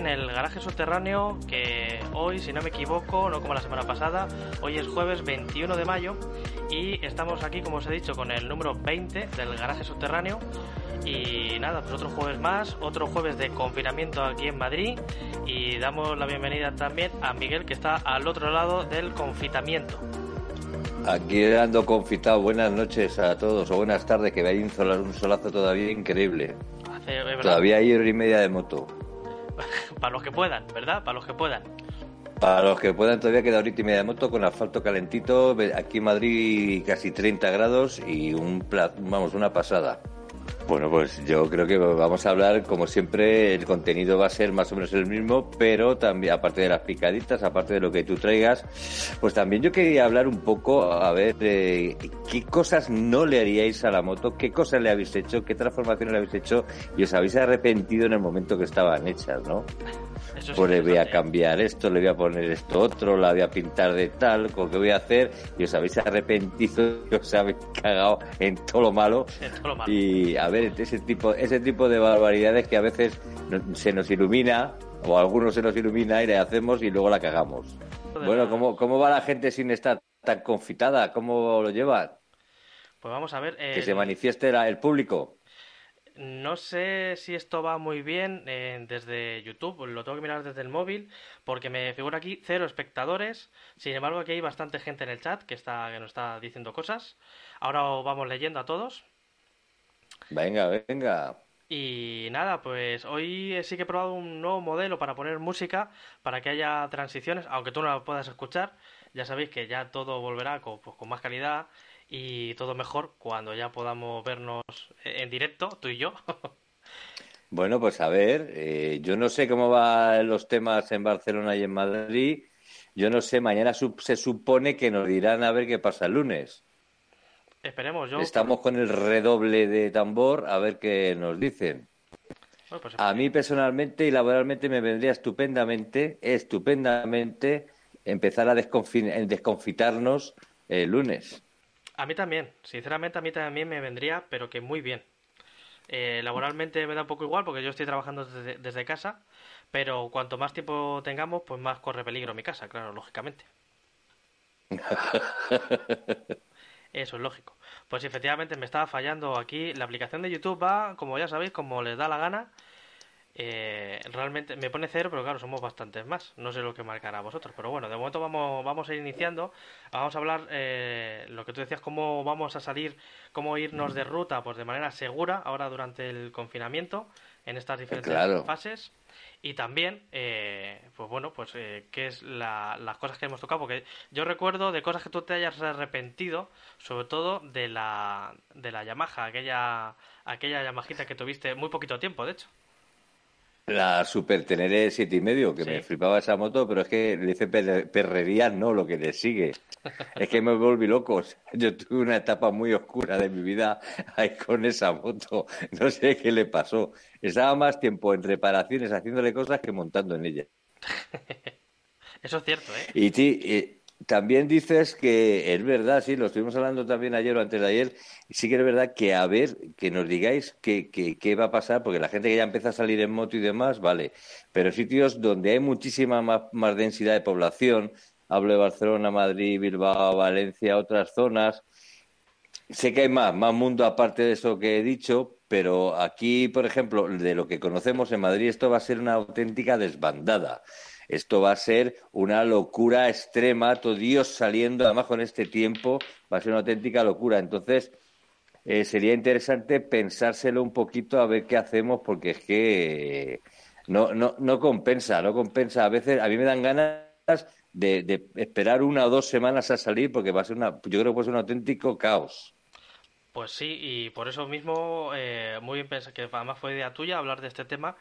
en el garaje subterráneo que hoy, si no me equivoco, no como la semana pasada, hoy es jueves 21 de mayo y estamos aquí, como os he dicho, con el número 20 del garaje subterráneo. Y nada, pues otro jueves más, otro jueves de confinamiento aquí en Madrid y damos la bienvenida también a Miguel que está al otro lado del confitamiento. Aquí ando confitado. Buenas noches a todos o buenas tardes, que hay un, un solazo todavía increíble. todavía hay hora y media de moto. Para los que puedan, ¿verdad? Para los que puedan. Para los que puedan, todavía queda ahorita y media de moto con asfalto calentito. Aquí en Madrid casi 30 grados y un vamos, una pasada. Bueno, pues yo creo que vamos a hablar, como siempre, el contenido va a ser más o menos el mismo, pero también, aparte de las picaditas, aparte de lo que tú traigas, pues también yo quería hablar un poco, a ver, de qué cosas no le haríais a la moto, qué cosas le habéis hecho, qué transformaciones le habéis hecho y os habéis arrepentido en el momento que estaban hechas, ¿no? pues le voy a cambiar esto, le voy a poner esto otro, la voy a pintar de tal, con qué voy a hacer, y os habéis arrepentido, y os habéis cagado en todo lo malo. Y a ver, ese tipo, ese tipo de barbaridades que a veces se nos ilumina, o a algunos se nos ilumina y le hacemos y luego la cagamos. Bueno, ¿cómo, cómo va la gente sin estar tan confitada? ¿Cómo lo lleva? Pues vamos a ver. Que se manifieste el público. No sé si esto va muy bien eh, desde YouTube, lo tengo que mirar desde el móvil, porque me figura aquí cero espectadores. Sin embargo, aquí hay bastante gente en el chat que, está, que nos está diciendo cosas. Ahora vamos leyendo a todos. Venga, venga. Y nada, pues hoy sí que he probado un nuevo modelo para poner música, para que haya transiciones, aunque tú no la puedas escuchar. Ya sabéis que ya todo volverá con, pues, con más calidad y todo mejor cuando ya podamos vernos en directo, tú y yo. bueno, pues a ver, eh, yo no sé cómo van los temas en Barcelona y en Madrid. Yo no sé, mañana se supone que nos dirán a ver qué pasa el lunes. Esperemos, yo. Estamos con el redoble de tambor a ver qué nos dicen. Pues a mí personalmente y laboralmente me vendría estupendamente, estupendamente empezar a desconfitarnos el lunes. A mí también, sinceramente a mí también me vendría, pero que muy bien. Eh, laboralmente me da un poco igual porque yo estoy trabajando desde, casa, pero cuanto más tiempo tengamos, pues más corre peligro mi casa, claro, lógicamente. Eso es lógico. Pues efectivamente me estaba fallando aquí. La aplicación de YouTube va, como ya sabéis, como les da la gana. Eh, realmente me pone cero, pero claro, somos bastantes más. No sé lo que marcará vosotros, pero bueno, de momento vamos, vamos a ir iniciando. Vamos a hablar eh, lo que tú decías, cómo vamos a salir, cómo irnos de ruta, pues de manera segura ahora durante el confinamiento en estas diferentes fases. Y también, eh, pues bueno, pues eh, qué es las cosas que hemos tocado, porque yo recuerdo de cosas que tú te hayas arrepentido, sobre todo de la, de la Yamaha, aquella, aquella Yamajita que tuviste muy poquito tiempo, de hecho. La Super Teneré siete y medio, que me flipaba esa moto, pero es que le dice perrería, no, lo que le sigue. es que me volví loco. Yo tuve una etapa muy oscura de mi vida ahí con esa moto. No sé qué le pasó. Estaba más tiempo en reparaciones haciéndole cosas que montando en ella. Eso es cierto, ¿eh? Y, ti, también dices que es verdad, sí, lo estuvimos hablando también ayer o antes de ayer, sí que es verdad que a ver, que nos digáis qué que, va a pasar, porque la gente que ya empieza a salir en moto y demás, vale, pero sitios donde hay muchísima más, más densidad de población, hablo de Barcelona, Madrid, Bilbao, Valencia, otras zonas, sé que hay más, más mundo aparte de eso que he dicho, pero aquí, por ejemplo, de lo que conocemos en Madrid, esto va a ser una auténtica desbandada. Esto va a ser una locura extrema, todo Dios saliendo, además con este tiempo, va a ser una auténtica locura. Entonces, eh, sería interesante pensárselo un poquito a ver qué hacemos, porque es que no, no, no compensa, no compensa. A veces a mí me dan ganas de, esperar una o dos semanas a salir, porque va a ser una, yo creo que puede ser un auténtico caos. Pues sí, y por eso mismo, eh, muy bien pensado, que además fue idea tuya hablar de este tema,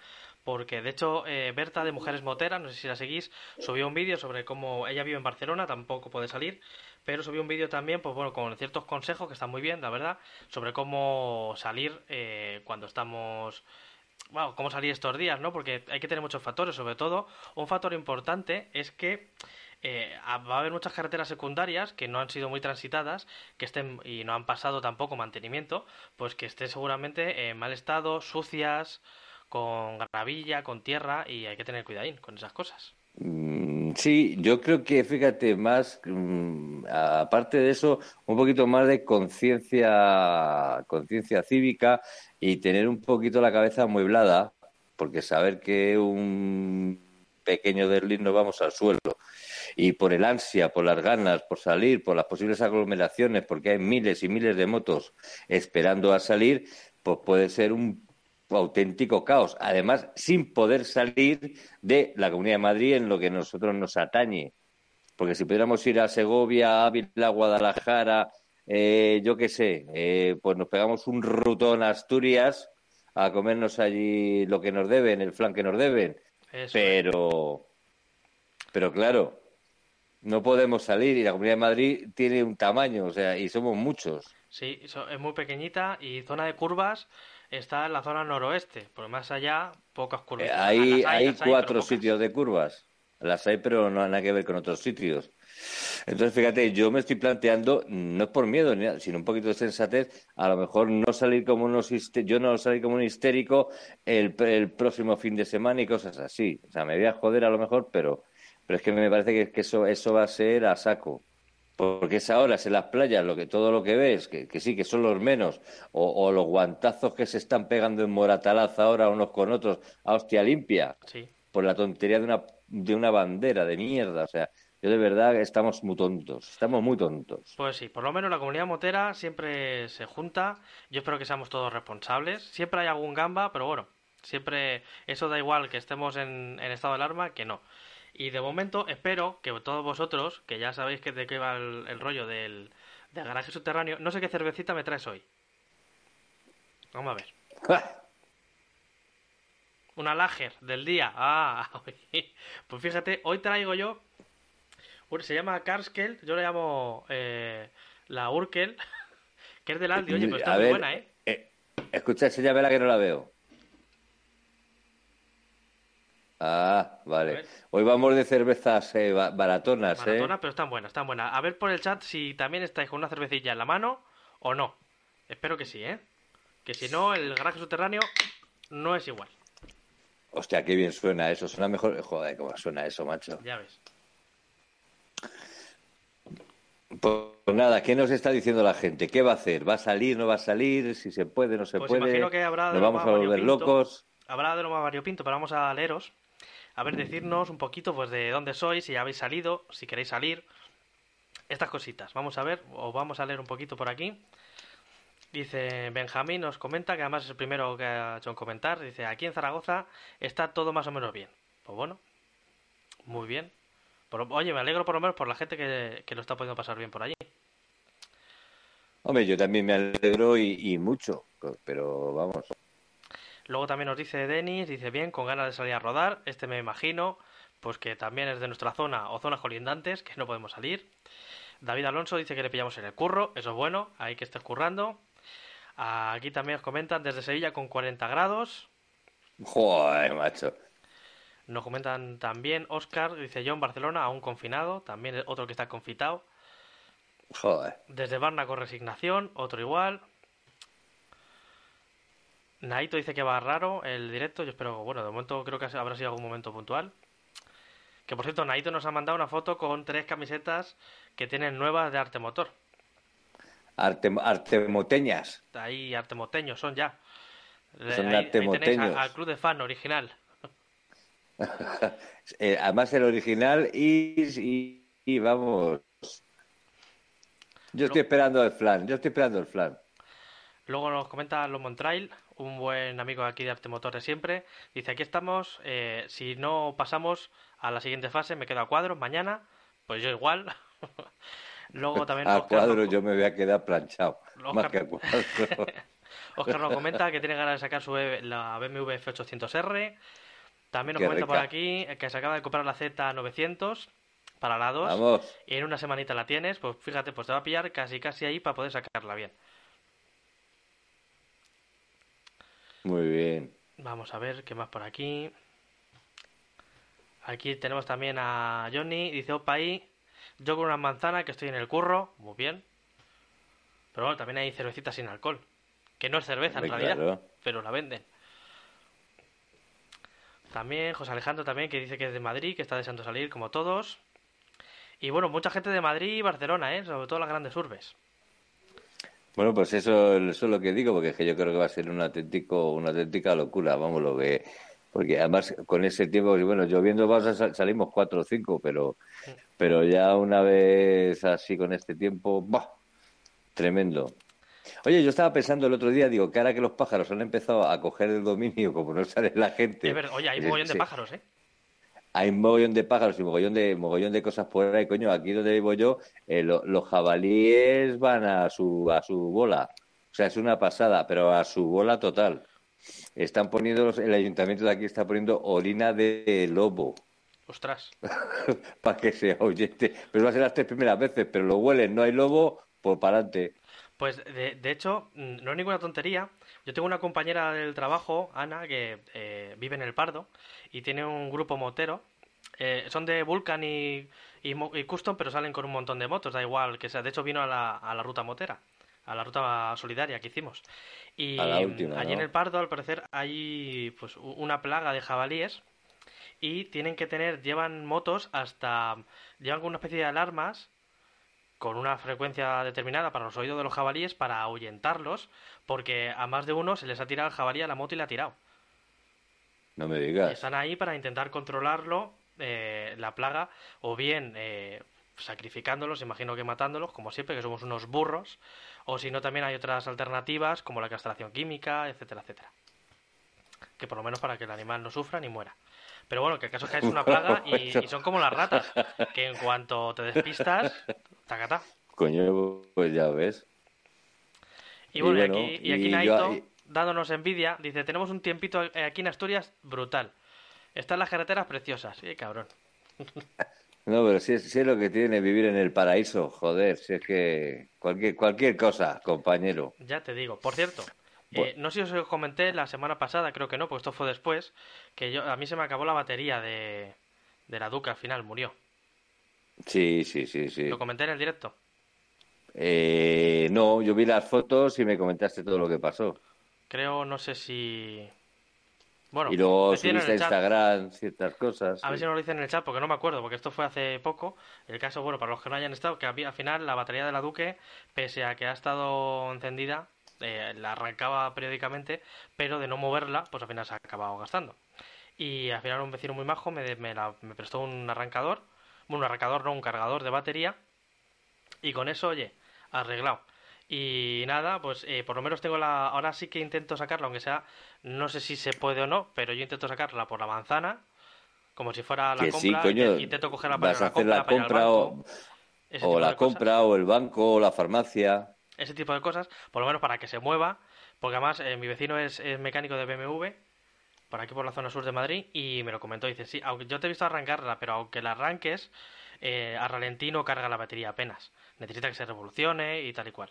porque de hecho eh, Berta de Mujeres Moteras, no sé si la seguís, subió un vídeo sobre cómo ella vive en Barcelona, tampoco puede salir, pero subió un vídeo también, pues bueno, con ciertos consejos que están muy bien, la verdad, sobre cómo salir eh, cuando estamos bueno, cómo salir estos días, ¿no? Porque hay que tener muchos factores, sobre todo un factor importante es que eh, va a haber muchas carreteras secundarias que no han sido muy transitadas, que estén y no han pasado tampoco mantenimiento, pues que estén seguramente en mal estado, sucias, con gravilla, con tierra y hay que tener cuidadín con esas cosas. Mm, sí, yo creo que, fíjate, más, mm, aparte de eso, un poquito más de conciencia, conciencia cívica y tener un poquito la cabeza mueblada, porque saber que un pequeño desliz nos vamos al suelo y por el ansia, por las ganas, por salir, por las posibles aglomeraciones, porque hay miles y miles de motos esperando a salir, pues puede ser un auténtico caos. Además, sin poder salir de la Comunidad de Madrid en lo que a nosotros nos atañe. Porque si pudiéramos ir a Segovia, Ávila, Guadalajara, eh, yo qué sé, eh, pues nos pegamos un rutón a Asturias a comernos allí lo que nos deben, el flan que nos deben. Pero, pero claro, no podemos salir y la Comunidad de Madrid tiene un tamaño, o sea, y somos muchos. Sí, es muy pequeñita y zona de curvas está en la zona noroeste, por más allá, pocas curvas. Eh, hay, hay, cuatro sitios de curvas. Las hay, pero no hay nada que ver con otros sitios. Entonces, fíjate, yo me estoy planteando, no es por miedo, sino un poquito de sensatez, a lo mejor no salir como unos yo no salir como un histérico el, el, próximo fin de semana y cosas así. O sea, me voy a joder a lo mejor, pero, pero es que me parece que, que eso, eso va a ser a saco porque es ahora en las playas lo que todo lo que ves, que, sí, que son los menos, o, los guantazos que se están pegando en Moratalaz ahora unos con otros a hostia limpia, por la tontería de una, de una bandera de mierda, o sea, yo de verdad estamos muy tontos, estamos muy tontos. Pues sí, por lo menos la comunidad motera siempre se junta, yo espero que seamos todos responsables, siempre hay algún gamba, pero bueno, siempre eso da igual que estemos en, en estado de alarma que no. Y de momento espero que todos vosotros, que ya sabéis que de qué va el, rollo del, garaje subterráneo, no sé qué cervecita me traes hoy. Vamos a ver. Una Lager del día. Ah, pues fíjate, hoy traigo yo. Se llama Karskel, yo le llamo eh, la Urkel, que es del Aldi. Oye, pues está muy buena, ¿eh? eh escucha, enséñame la que no la veo. Ah, vale. Hoy vamos de cervezas eh, baratonas, ¿eh? Baratonas, pero están buenas, están buenas. A ver por el chat si también estáis con una cervecilla en la mano o no. Espero que sí, ¿eh? Que si no, el garaje subterráneo no es igual. Hostia, qué bien suena eso. Suena mejor. Joder, cómo suena eso, macho. Ya ves. Pues nada, ¿qué nos está diciendo la gente? ¿Qué va a hacer? ¿Va a salir, no va a salir? Si se puede, no se pues puede. Imagino que habrá ¿Nos vamos a volver locos? Habrá de lo más variopinto, pero vamos a leeros a ver, decirnos un poquito pues de dónde sois, si ya habéis salido, si queréis salir. Estas cositas. Vamos a ver, o vamos a leer un poquito por aquí. Dice Benjamín, nos comenta, que además es el primero que ha hecho un comentar. Dice, aquí en Zaragoza está todo más o menos bien. Pues bueno, muy bien. oye, me alegro por lo menos por la gente que, lo está pudiendo pasar bien por allí. Hombre, yo también me alegro y mucho, pero vamos, Luego también nos dice Denis, dice bien, con ganas de salir a rodar. Este me imagino, pues que también es de nuestra zona o zonas colindantes, que no podemos salir. David Alonso dice que le pillamos en el curro, eso es bueno, hay que estar currando. Aquí también nos comentan desde Sevilla con 40 grados. Joder, macho. Nos comentan también Oscar, dice yo en Barcelona, aún confinado, también otro que está confitado. Joder. Desde Barna con resignación, otro igual. Naito dice que va raro el directo. Yo espero, bueno, de momento creo que habrá sido algún momento puntual. Que por cierto, Naito nos ha mandado una foto con tres camisetas que tienen nuevas de arte motor. Arte, artemoteñas. Ahí, artemoteños son ya. Son artemoteños. al club de fan original. Eh, además el original y, y, vamos. Yo estoy esperando el flan, yo estoy esperando el flan. Luego nos comenta Los Montrail, un buen amigo aquí de Arte Motor de siempre. Dice, aquí estamos, eh, si no pasamos a la siguiente fase, me quedo a cuadros mañana, pues yo igual. Luego también... a cuadro yo me voy a quedar planchado, más que a cuadro. Oscar nos comenta que tiene ganas de sacar su la BMW F800R. También nos comenta por aquí que se acaba de comprar la Z900 para la 2 y en una semanita la tienes, pues fíjate, pues te va a pillar casi casi ahí para poder sacarla bien. Muy bien. Vamos a ver qué más por aquí. Aquí tenemos también a Johnny. Dice, opa ahí. Yo con una manzana que estoy en el curro. Muy bien. Pero bueno, también hay cervecita sin alcohol. Que no es cerveza en realidad. Pero la venden. También, José Alejandro también, que dice que es de Madrid, que está deseando salir, como todos. Y bueno, mucha gente de Madrid y Barcelona, ¿eh? Sobre todo las grandes urbes. Bueno, pues eso, eso es lo que digo, porque es que yo creo que va a ser un auténtico, una auténtica locura, vamos, lo que... Porque además con ese tiempo, bueno, lloviendo vas a salimos cuatro o cinco, pero, pero ya una vez así con este tiempo, ¡bah! Tremendo. Oye, yo estaba pensando el otro día, digo, que ahora que los pájaros han empezado a coger el dominio, como no sale la gente. oye, hay un mogollón de pájaros, ¿eh? Hay un mogollón de pájaros y mogollón de, mogollón de cosas por ahí, coño. Aquí donde vivo yo, eh, los jabalíes van a su, a su bola. O sea, es una pasada, pero a su bola total. Están poniendo, el ayuntamiento de aquí está poniendo orina de lobo. Ostras. para que se oyente. Pero va a ser las tres primeras veces, pero lo huelen, no hay lobo, por pues para adelante. Pues de, de, hecho, mm, no es ninguna tontería. Yo tengo una compañera del trabajo, Ana, que eh, vive en el Pardo y tiene un grupo motero. Eh, son de Vulcan y, y, Custom, pero salen con un montón de motos, da igual que sea. De hecho, vino a la, a la ruta motera, a la ruta solidaria que hicimos. Y allí en el Pardo, al parecer, hay pues una plaga de jabalíes y tienen que tener, llevan motos hasta, llevan una especie de alarmas con una frecuencia determinada para los oídos de los jabalíes para ahuyentarlos, porque a más de uno se les ha tirado el jabalí a la moto y le ha tirado. No me digas. están ahí para intentar controlarlo, eh, la plaga, o bien eh, sacrificándolos, imagino que matándolos, como siempre, que somos unos burros, o si no, también hay otras alternativas, como la castración química, etcétera, etcétera. Que por lo menos para que el animal no sufra ni muera. Pero bueno, que el caso es que es una plaga y, son como las ratas, que en cuanto te despistas, tacata. Coño, pues ya ves. Y bueno, y, aquí, y aquí Naito, dándonos envidia, dice, tenemos un tiempito aquí en Asturias brutal. Están las carreteras preciosas. Sí, cabrón. No, pero si es, lo que tiene vivir en el paraíso, joder, si es que cualquier, cualquier cosa, compañero. Ya te digo. Por cierto, eh, no sé si os comenté la semana pasada, creo que no, porque esto fue después, que yo a mí se me acabó la batería de, de la Duca al final, murió. Sí, sí, sí, sí. ¿Lo comenté en el directo? Eh, no, yo vi las fotos y me comentaste todo lo que pasó. Creo, no sé si... Bueno, y luego subiste a Instagram ciertas cosas. A ver si nos lo dicen en el chat, porque no me acuerdo, porque esto fue hace poco. El caso, bueno, para los que no hayan estado, que al final la batería de la Duque, pese a que ha estado encendida, eh, la arrancaba periódicamente, pero de no moverla, pues al final se ha acabado gastando. Y al final un vecino muy majo me, me, me prestó un arrancador, bueno, un arrancador, no, un cargador de batería, y con eso, oye, arreglado. Y nada, pues eh, por lo menos tengo la. Ahora sí que intento sacarla, aunque sea. No sé si se puede o no, pero yo intento sacarla por la manzana, como si fuera la compra. intento cogerla para vas a hacer la compra, o, o la compra, o el banco, o la farmacia ese tipo de cosas, por lo menos para que se mueva, porque además eh, mi vecino es, mecánico de BMW, por aquí por la zona sur de Madrid, y me lo comentó, dice, sí, aunque yo te he visto arrancarla, pero aunque la arranques, eh, a ralentí no carga la batería apenas, necesita que se revolucione y tal y cual.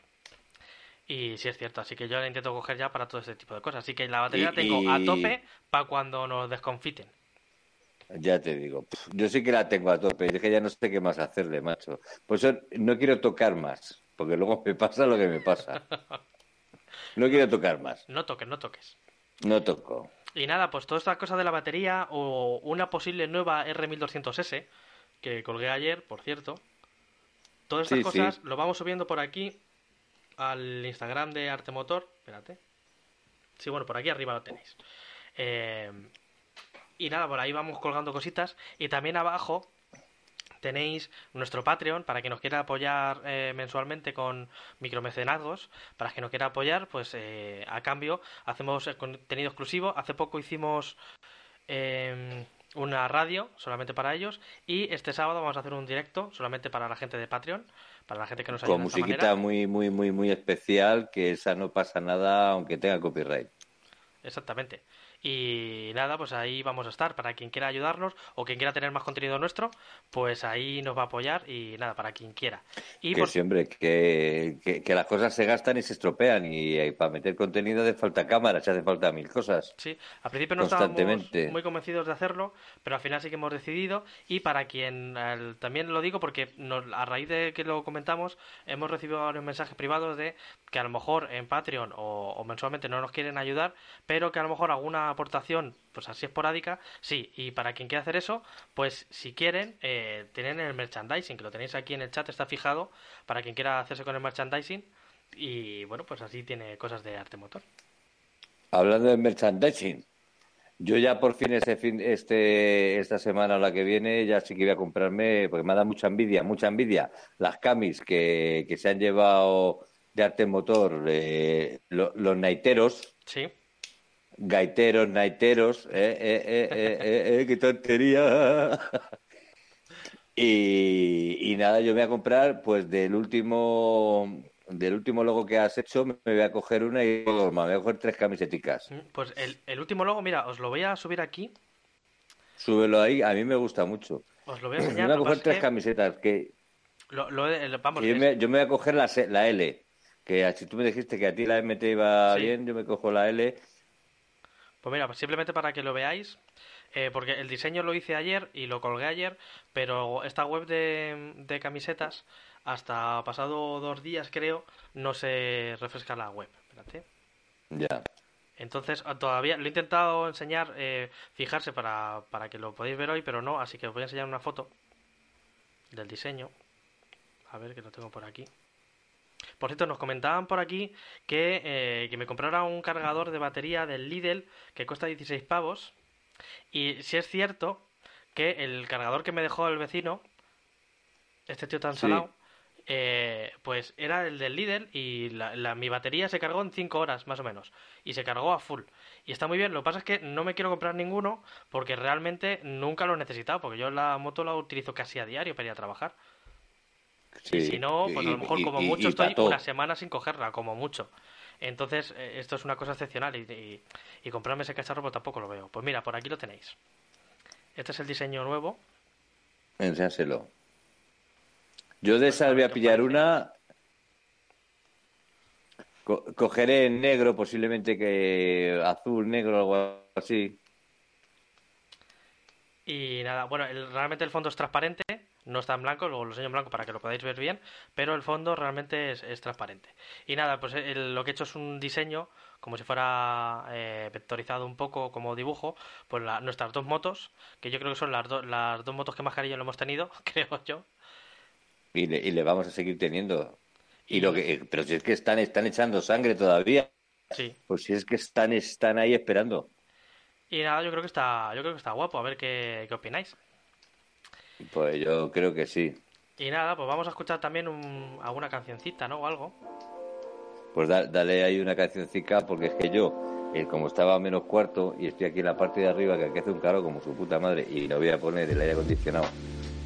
Y sí es cierto, así que yo la intento coger ya para todo ese tipo de cosas. Así que la batería la tengo a tope para cuando nos desconfiten. Ya te digo, yo sí que la tengo a tope, es que ya no sé qué más hacerle, macho. Pues no quiero tocar más porque luego me pasa lo que me pasa. No quiero tocar más. No toques, no toques. No toco. Y nada, pues toda esta cosa de la batería o una posible nueva R1200S que colgué ayer, por cierto. Todas estas cosas lo vamos subiendo por aquí al Instagram de Arte Motor. Espérate. Sí, bueno, por aquí arriba lo tenéis. Eh, y nada, por ahí vamos colgando cositas. Y también abajo tenéis nuestro Patreon para quien nos quiera apoyar eh, mensualmente con micromecenazgos. Para quien nos quiera apoyar, pues eh, a cambio hacemos contenido exclusivo. Hace poco hicimos em, una radio solamente para ellos y este sábado vamos a hacer un directo solamente para la gente de Patreon. Para la gente que nos ayuda Con musiquita muy, muy, muy, muy especial, que esa no pasa nada aunque tenga copyright. Exactamente. Y nada, pues ahí vamos a estar. Para quien quiera ayudarnos o quien quiera tener más contenido nuestro, pues ahí nos va a apoyar y nada, para quien quiera. Y que siempre, que, que, las cosas se gastan y se estropean y, para meter contenido hace falta cámaras, hace falta mil cosas. Sí, al principio no estábamos muy convencidos de hacerlo, pero al final sí que hemos decidido y para quien, también lo digo porque a raíz de que lo comentamos, hemos recibido varios mensajes privados de que a lo mejor en Patreon o mensualmente no nos quieren ayudar, pero que a lo mejor alguna una aportación, pues así esporádica, sí. Y para quien quiera hacer eso, pues si quieren, eh, tienen el merchandising, que lo tenéis aquí en el chat, está fijado, para quien quiera hacerse con el merchandising. Y bueno, pues así tiene cosas de arte motor. Hablando de merchandising, yo ya por fin este fin, este, esta semana o la que viene, ya sí que voy a comprarme, porque me ha dado mucha envidia, mucha envidia, las camis que, que se han llevado de arte motor, eh, los naiteros. Sí. Gaiteros, naiteros, eh, eh, eh, eh, eh, eh qué tontería. y, y nada, yo me voy a comprar, pues del último del último logo que has hecho, me voy a coger una y me voy a coger tres camiseticas. Mm, pues el, último logo, mira, os lo voy a subir aquí. Súbelo ahí, a mí me gusta mucho. Os lo voy a enseñar. Me voy a coger tres camisetas que... Lo, vamos, yo, me, yo, me, voy a coger la, la L, que si tú me dijiste que a ti la M te iba bien, yo me cojo la L. Pues mira, simplemente para que lo veáis, eh, porque el diseño lo hice ayer y lo colgué ayer, pero esta web de, de camisetas hasta pasado dos días, creo, no se refresca la web. Espérate. Ya. Entonces, ah, todavía lo he intentado enseñar, eh, fijarse para, para que lo podáis ver hoy, pero no, así que os voy a enseñar una foto del diseño. A ver, que lo tengo por aquí. Por cierto, nos comentaban por aquí que, eh, que me comprara un cargador de batería del Lidl que cuesta 16 pavos. Y si es cierto que el cargador que me dejó el vecino, este tío tan salado, eh, pues era el del líder y la, mi batería se cargó en 5 horas más o menos y se cargó a full. Y está muy bien, lo que pasa es que no me quiero comprar ninguno porque realmente nunca lo he necesitado, porque yo la moto la utilizo casi a diario para ir a trabajar. Y si no, pues a lo mejor como mucho estoy una semana sin cogerla, como mucho. Entonces, eh, esto es una cosa excepcional y, y, comprarme ese cacharro pues tampoco lo veo. Pues mira, por aquí lo tenéis. Este es el diseño nuevo. Enséñaselo. Yo de esas voy a pillar una. cogeré en negro, posiblemente que azul, negro, algo así. Y nada, bueno, realmente el fondo es transparente, no está en blanco, luego lo enseño en blanco para que lo podáis ver bien, pero el fondo realmente es, transparente. Y nada, pues lo que he hecho es un diseño, como si fuera eh, vectorizado un poco como dibujo, pues nuestras dos motos, que yo creo que son las, las dos motos que más cariño lo hemos tenido, creo yo, y le, vamos a seguir teniendo. Y lo que, pero si es que están, están echando sangre todavía. Sí. Pues si es que están, están ahí esperando. Y nada, yo creo que está, yo creo que está guapo, a ver qué, qué opináis. Pues yo creo que sí. Y nada, pues vamos a escuchar también alguna cancioncita, ¿no? O algo. Pues dale ahí una cancioncita, porque es que yo, eh, como estaba a menos cuarto y estoy aquí en la parte de arriba, que aquí hace un caro como su puta madre, y no voy a poner el aire acondicionado,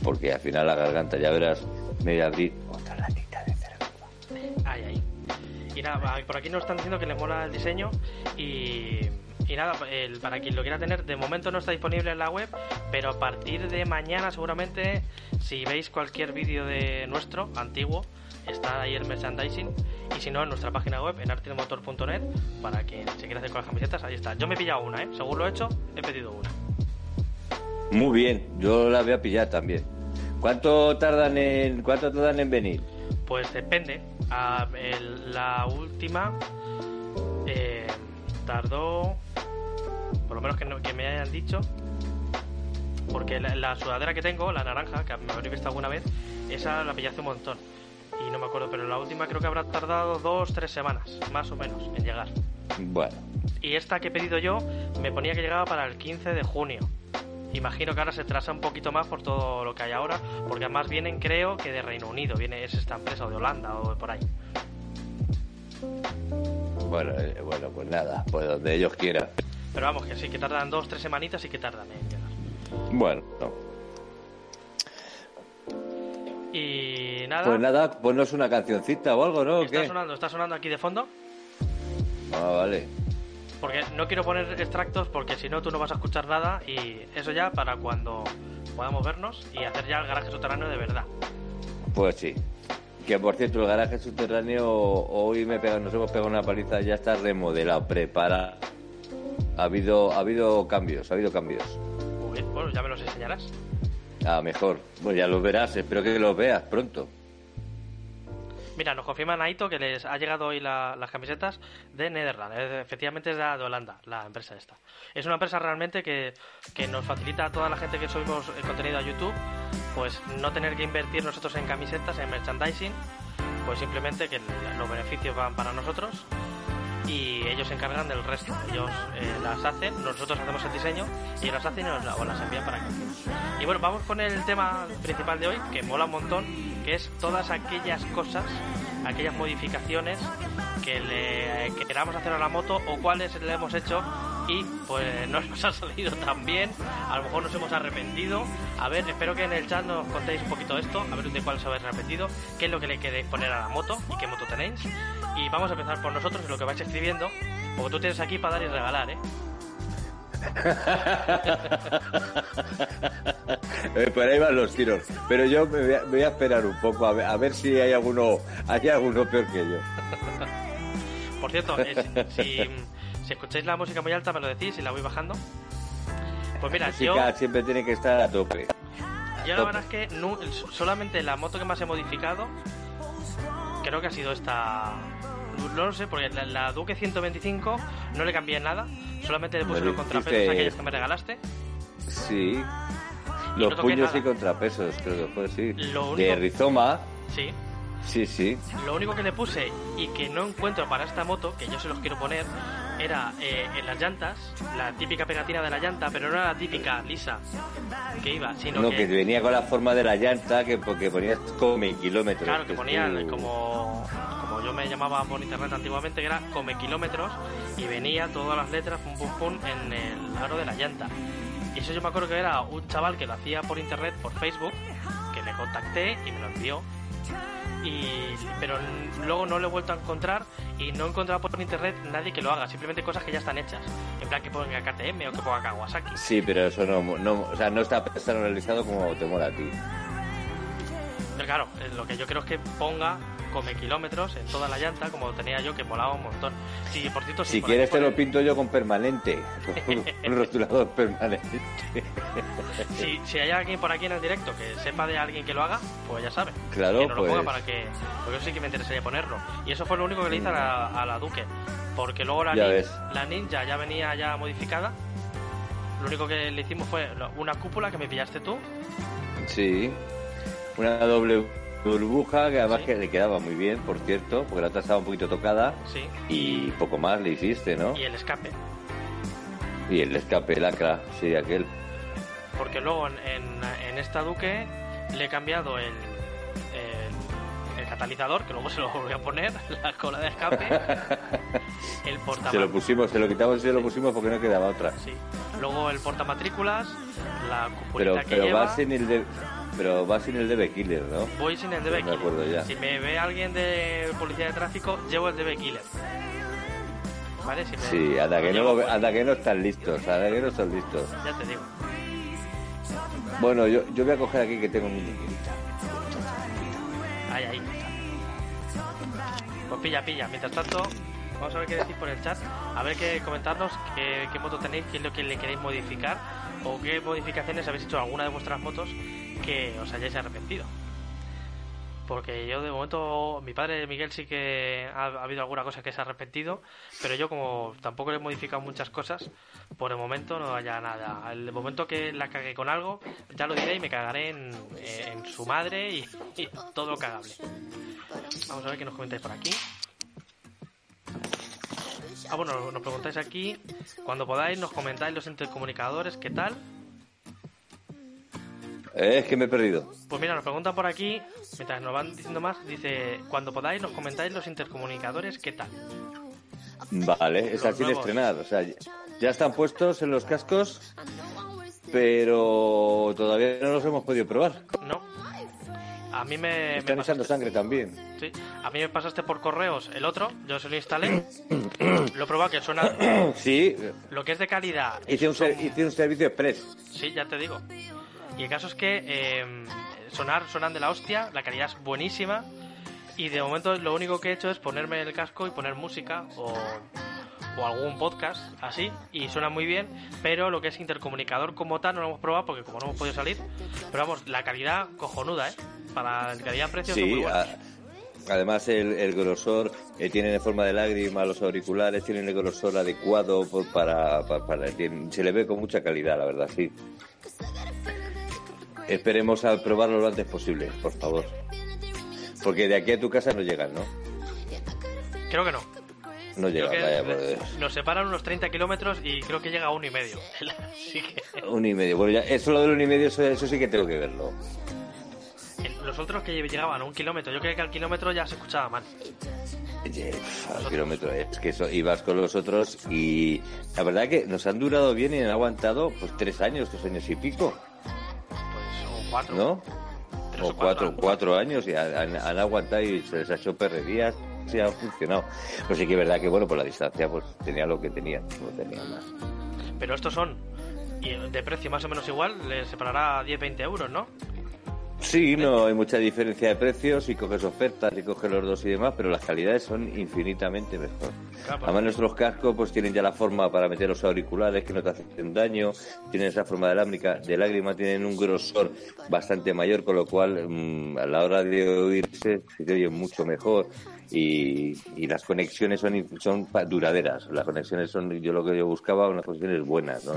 porque al final la garganta, ya verás, me voy a abrir otra latita de cerveza. Ay, ay. Y nada, por aquí nos están diciendo que les mola el diseño y, y nada, el, para quien lo quiera tener, de momento no está disponible en la web, pero a partir de mañana seguramente, si veis cualquier vídeo de nuestro, antiguo, está ahí el merchandising y si no en nuestra página web en artemotor.net para quien se quiera hacer con las camisetas ahí está yo me he pillado una ¿eh? según lo he hecho he pedido una muy bien yo la voy a pillar también ¿Cuánto tardan en cuánto tardan en venir? Pues depende. La última eh, tardó, por lo menos que, me hayan dicho, porque la, sudadera que tengo, la naranja, que me habréis visto alguna vez, esa la pillé hace un montón. Y no me acuerdo, pero la última creo que habrá tardado dos, tres semanas, más o menos, en llegar. Bueno. Y esta que he pedido yo me ponía que llegaba para el 15 de junio. Imagino que ahora se trasa un poquito más por todo lo que hay ahora, porque además vienen, creo, que de Reino Unido, viene es esta empresa, o de Holanda, o de por ahí. Bueno, eh, bueno, pues nada, pues donde ellos quieran. Pero vamos, que sí, que tardan dos, tres semanitas y que tardan en llegar. Bueno, no. Y nada. Pues nada, ponnos una cancioncita o algo, ¿no? ¿Está sonando? ¿Está sonando aquí de fondo? Ah, vale. Porque no quiero poner extractos porque si no tú no vas a escuchar nada y eso ya para cuando podamos vernos y hacer ya el garaje subterráneo de verdad. Pues sí. Que por cierto, el garaje subterráneo hoy me pega, nos hemos pegado una paliza, ya está remodelado, preparado. Ha habido, ha habido cambios, ha habido cambios. Muy bien, bueno, ya me los enseñarás. Ah, mejor. Bueno, ya los verás, espero que los veas pronto. Mira, nos confirma Naito que les ha llegado hoy la- las camisetas de Netherlands. Efectivamente es de, de Holanda, la empresa esta. Es una empresa realmente que, que nos facilita a toda la gente que subimos el contenido a YouTube, pues no tener que invertir nosotros en camisetas, en merchandising, pues simplemente que los beneficios van para nosotros y ellos se encargan del resto. Ellos eh, las hacen, nosotros hacemos el diseño y ellos las hacen y nos las envían para acá. Y bueno, vamos con el tema principal de hoy, que mola un montón, que es todas aquellas cosas, aquellas modificaciones que le que queramos hacer a la moto o cuáles le hemos hecho y pues no nos ha salido tan bien, a lo mejor nos hemos arrepentido. A ver, espero que en el chat nos contéis un poquito esto, a ver de cuál os habéis arrepentido, qué es lo que le queréis poner a la moto y qué moto tenéis. Y vamos a empezar por nosotros, lo que vais escribiendo, porque tú tienes aquí para dar y regalar, ¿eh? Eh, por ahí van los tiros. Pero yo me voy a, me voy a esperar un poco a ver, a ver si hay alguno, hay alguno peor que yo. Por cierto, eh, si, si escucháis la música muy alta me lo decís y la voy bajando. Pues mira, La yo, música siempre tiene que estar a tope. yo la verdad es que nu- solamente la moto que más he modificado creo que ha sido esta... No lo sé, porque la, la Duque 125 no le cambié nada, solamente le puse los contrapesos aquellos que me regalaste. Sí. No Los puños nada. y contrapesos, creo que fue, sí. De rizoma, Sí, sí, sí. Lo único que le puse y que no encuentro para esta moto, que yo se los quiero poner, era eh, en las llantas, la típica pegatina de la llanta, pero no era la típica lisa que iba, sino No, que, que venía con la forma de la llanta, que porque ponías come kilómetros. claro, que es ponía tú- como, como yo me llamaba por internet antiguamente, que era come kilómetros y venía todas las letras pum pum pum en el aro de la llanta. Y eso yo me acuerdo que era un chaval que lo hacía por internet, por Facebook, que le contacté y me lo envió. Y, pero luego no lo he vuelto a encontrar y no he encontrado por internet nadie que lo haga, simplemente cosas que ya están hechas. En plan que ponga KTM o que ponga Kawasaki. Sí, pero eso no, no, o sea, no está personalizado como te mola a ti. Pero claro, eh, lo que yo creo es que ponga come kilómetros en toda la llanta, como tenía yo, que molaba un montón. Sí, por cierto, Si por quieres te lo pinto yo con permanente, con un rotulador permanente. Si, si hay alguien por aquí en el directo que sepa de alguien que lo haga, pues ya sabe. Claro, que nos lo pues. ponga para que. Porque eso sí que me interesaría ponerlo. Y eso fue lo único que le hice a la, a la Duque. Porque luego la, nin- la Ninja ya venía ya modificada. Lo único que le hicimos fue una cúpula que me pillaste tú. Sí, una doble burbuja que además Sí. que le quedaba muy bien, por cierto, porque la otra estaba un poquito tocada Sí. y poco más le hiciste, ¿no? Y el escape. Y el escape lacra, sí, aquel. Porque luego en, en- en esta Duque le he cambiado el, el, el catalizador, que luego se lo volví a poner, la cola de escape, el Se lo pusimos, se lo quitamos y se lo pusimos porque no quedaba otra. Sí. Luego el portamatrículas, la Pero, cupulita que pero lleva. va sin el de, pero va sin el DB Killer, ¿no? Voy sin el DB me acuerdo Killer. ya. Si me ve alguien de policía de tráfico, llevo el DB Killer. ¿Vale? Si me- Sí, anda que no, lo, pues, anda que no están listos, anda que no están listos. Ya te digo. Bueno, yo, yo voy a coger aquí que tengo mi liquidita. Ahí, ahí. Pues pilla, pilla. Mientras tanto, vamos a ver qué decís por el chat. A ver qué comentarnos qué, qué moto tenéis, qué es lo que le queréis modificar o qué modificaciones habéis hecho a alguna de vuestras motos que os hayáis arrepentido. Porque yo de momento, mi padre Miguel sí que ha, ha habido alguna cosa que se ha arrepentido, pero yo como tampoco le he modificado muchas cosas, por el momento no haya nada. El momento que la cagué con algo, ya lo diré y me cagaré en, en su madre y, y todo lo cagable. Vamos a ver qué nos comentáis por aquí. Ah, bueno, nos preguntáis aquí. Cuando podáis, nos comentáis los intercomunicadores, ¿qué tal? Eh, es que me he perdido. Pues mira, nos preguntan por aquí, mientras nos van diciendo más, dice, cuando podáis, nos comentáis los intercomunicadores, ¿qué tal? Vale, es así de estrenar. O sea, ya están puestos en los cascos, pero todavía no los hemos podido probar. ¿No? A mí me, me Están echando pasaste, sangre también. sí, a mí me pasaste por correos el otro, yo se lo instalé, lo he probado que suena, Sí, lo que es de calidad, hice un, ser- son- hice un servicio express. Sí, ya te digo. Y el caso es que eh, sonar, sonan de la hostia, la calidad es buenísima. Y de momento lo único que he hecho es ponerme el casco y poner música o, o algún podcast así. Y suena muy bien, pero lo que es intercomunicador como tal no lo hemos probado porque como no hemos podido salir. Pero vamos, la calidad cojonuda, ¿eh? Para la calidad-precio muy Sí, a- Además, el, el grosor eh, tienen en forma de lágrima los auriculares, tienen el grosor adecuado por- para, para, para- se le ve con mucha calidad, la verdad, sí. Esperemos a probarlo lo antes posible, por favor. Porque de aquí a tu casa no llegan, ¿no? Creo que no. No que vaya, pues, nos separan unos 30 kilómetros y creo que llega a uno y medio. Así que un y medio. Bueno, ya, eso lo del un y medio, eso, eso sí que tengo que verlo. los otros que llegaban a un kilómetro, yo creo que al kilómetro ya se escuchaba mal. Al kilómetro, es que eso, ibas con los otros y la verdad que nos han durado bien y han aguantado pues tres años, tres años y pico, Pues, o cuatro. ¿no? Tres O cuatro, cuatro años y han, han aguantado y se les ha hecho perrerías y ha funcionado. Pues sí que es verdad que, bueno, por la distancia pues tenía lo que tenía, no tenía más. Pero estos son de precio más o menos igual, les separará 10-20 euros, ¿no? Sí, no hay mucha diferencia de precios y coges ofertas y coges los dos y demás, pero las calidades son infinitamente mejor. Pues, Además nuestros cascos pues tienen ya la forma para meter los auriculares que no te hacen daño, tienen esa forma de lágrima, de lágrima tienen un grosor bastante mayor, con lo cual mm, a la hora de oírse se te oye mucho mejor y, y las conexiones son, son duraderas. Las conexiones son, yo lo que yo buscaba, unas conexiones buenas, ¿no?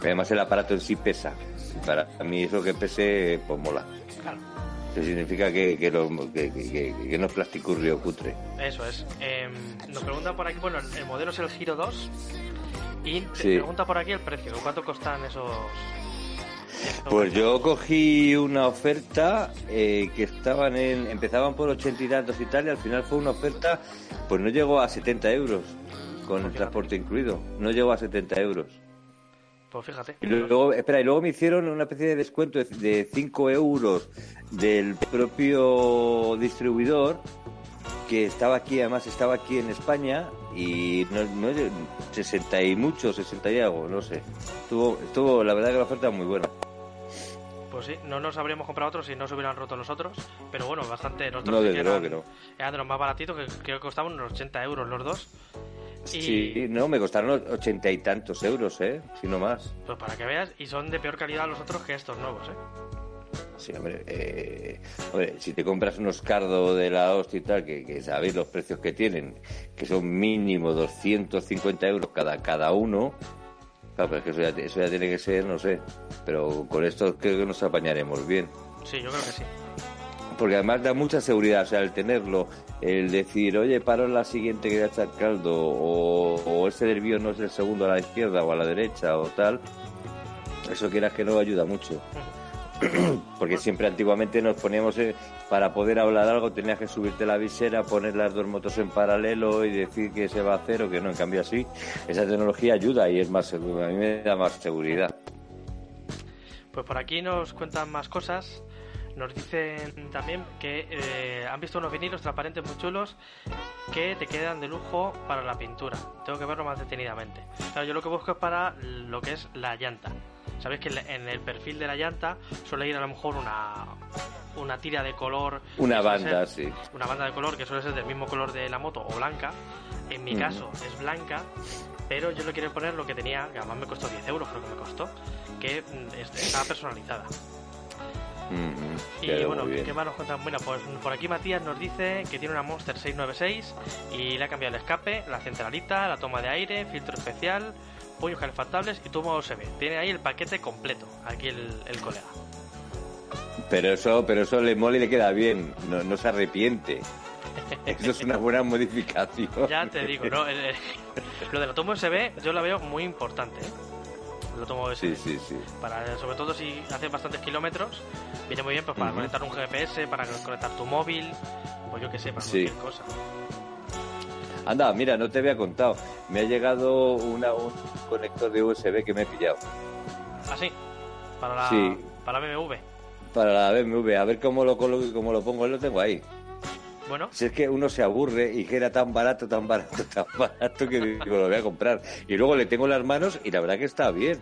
Además el aparato en sí pesa. Para mí eso que pese, pues mola. claro, Eso significa que, que, lo- que, que- que- no es plasticurrio cutre. eso es. Em, nos preguntan por aquí, bueno, el, el modelo es el Giro 2 y te Sí. pregunta por aquí el precio, ¿cuánto costan esos? Pues yo cogí una oferta eh, que estaban en, empezaban por ochenta y tantos y tal, y al final fue una oferta, pues no llegó a 70 euros, con el transporte incluido, no llegó a 70 euros. Pues fíjate. Y luego, espera, y luego me hicieron una especie de descuento de- de 5 euros del propio distribuidor, que estaba aquí, además estaba aquí en España, y no, no 60 y mucho, 60 y algo, no sé. Estuvo, estuvo, la verdad que la oferta es muy buena. Pues sí, no nos habríamos comprado otros si no se hubieran roto los otros, pero bueno, bastante. Nosotros No, desde eran, que no. eran de los más baratitos, que creo que costaban unos 80 euros los dos. Y Sí, no, me costaron ochenta y tantos euros, ¿eh? Si no más. pues para que veas, y son de peor calidad los otros que estos nuevos, ¿eh? Sí, hombre, eh, hombre, si te compras unos cardo de la hostia y tal, que, que sabéis los precios que tienen, que son mínimo 250 euros cada, cada uno, claro, pero es que eso ya, eso ya tiene que ser, no sé, pero con esto creo que nos apañaremos bien. Sí, yo creo que sí. Porque además da mucha seguridad, o sea, el tenerlo, el decir, oye, paro en la siguiente que voy a echar caldo, o, o ese desvío no es el segundo a la izquierda o a la derecha o tal, eso quieras que no ayuda mucho. Porque siempre antiguamente nos poníamos, eh, para poder hablar algo, tenías que subirte la visera, poner las dos motos en paralelo y decir que se va a hacer o que no. En cambio, así, esa tecnología ayuda y es más segura. A mí me da más seguridad. Pues por aquí nos cuentan más cosas. Nos dicen también que eh, han visto unos vinilos transparentes muy chulos que te quedan de lujo para la pintura. Tengo que verlo más detenidamente. Claro, yo lo que busco es para lo que es la llanta. Sabéis que en el perfil de la llanta suele ir a lo mejor una, una tira de color. Una banda, ser- sí. Una banda de color que suele ser del mismo color de la moto o blanca. En mi caso es blanca, pero yo le quiero poner lo que tenía, que además me costó 10 euros, creo que me costó, que mm, es- estaba personalizada. Y bueno, muy ¿qué, bien. qué más nos cuentan? Bueno, pues por aquí Matías nos dice que tiene una Monster 696 y le ha cambiado el escape, la centralita, la toma de aire, filtro especial, puños calefactables y tubo USB. Tiene ahí el paquete completo, aquí el, el colega. Pero eso, pero eso le mola y le queda bien, no, no se arrepiente. Eso es una buena modificación. Ya te digo, ¿no? El- el- lo de la toma USB yo la veo muy importante, ¿eh? Lo tomo USB. Sí, sí, sí. Para, sobre todo si haces bastantes kilómetros, viene muy bien pues, para conectar un GPS, para conectar tu móvil, pues yo que sé, para cualquier cosa. Anda, mira, no te había contado. Me ha llegado una, un conector de USB que me he pillado Así, para la, Sí. para la BMW. para la BMW. A ver cómo lo coloco y cómo lo pongo. Lo tengo ahí. Bueno, Si es que uno se aburre y que era tan barato, tan barato, tan barato que digo, lo voy a comprar. Y luego le tengo en las manos y la verdad que está bien.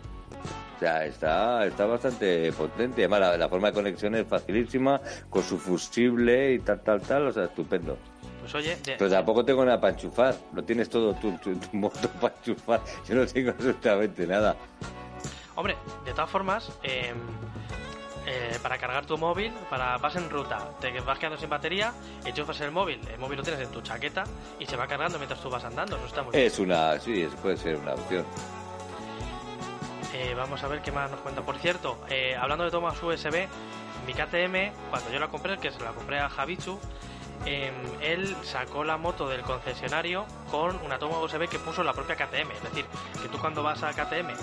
O sea, está, está bastante potente. Además, la, la forma de conexión es facilísima, con su fusible y tal, tal, tal. O sea, estupendo. pues oye, de- Pero tampoco tengo nada para enchufar. Lo tienes todo tu, tu, tu moto para enchufar. Yo no tengo absolutamente nada. hombre, de todas formas, eh, eh, para cargar tu móvil, para vas en ruta, te vas quedando sin batería, enchufas el móvil, el móvil lo tienes en tu chaqueta y se va cargando mientras tú vas andando. Eso está muy bien. Es una, sí, puede ser una opción. Eh, vamos a ver qué más nos cuenta. Por cierto, eh, hablando de tomas USB, mi KTM, cuando yo la compré, que se la compré a Javichu, em, él sacó la moto del concesionario con una toma USB que puso la propia KTM. Es decir, que tú cuando vas a KTM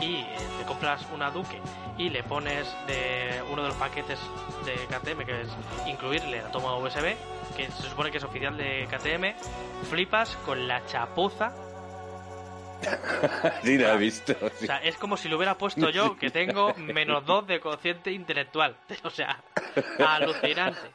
y eh, te compras una Duque y le pones de uno de los paquetes de KTM, que es incluirle la toma USB, que se supone que es oficial de KTM, flipas con la chapuza sí, lo he visto. O sea, es como si lo hubiera puesto yo, que tengo menos dos de cociente intelectual. O sea, alucinante.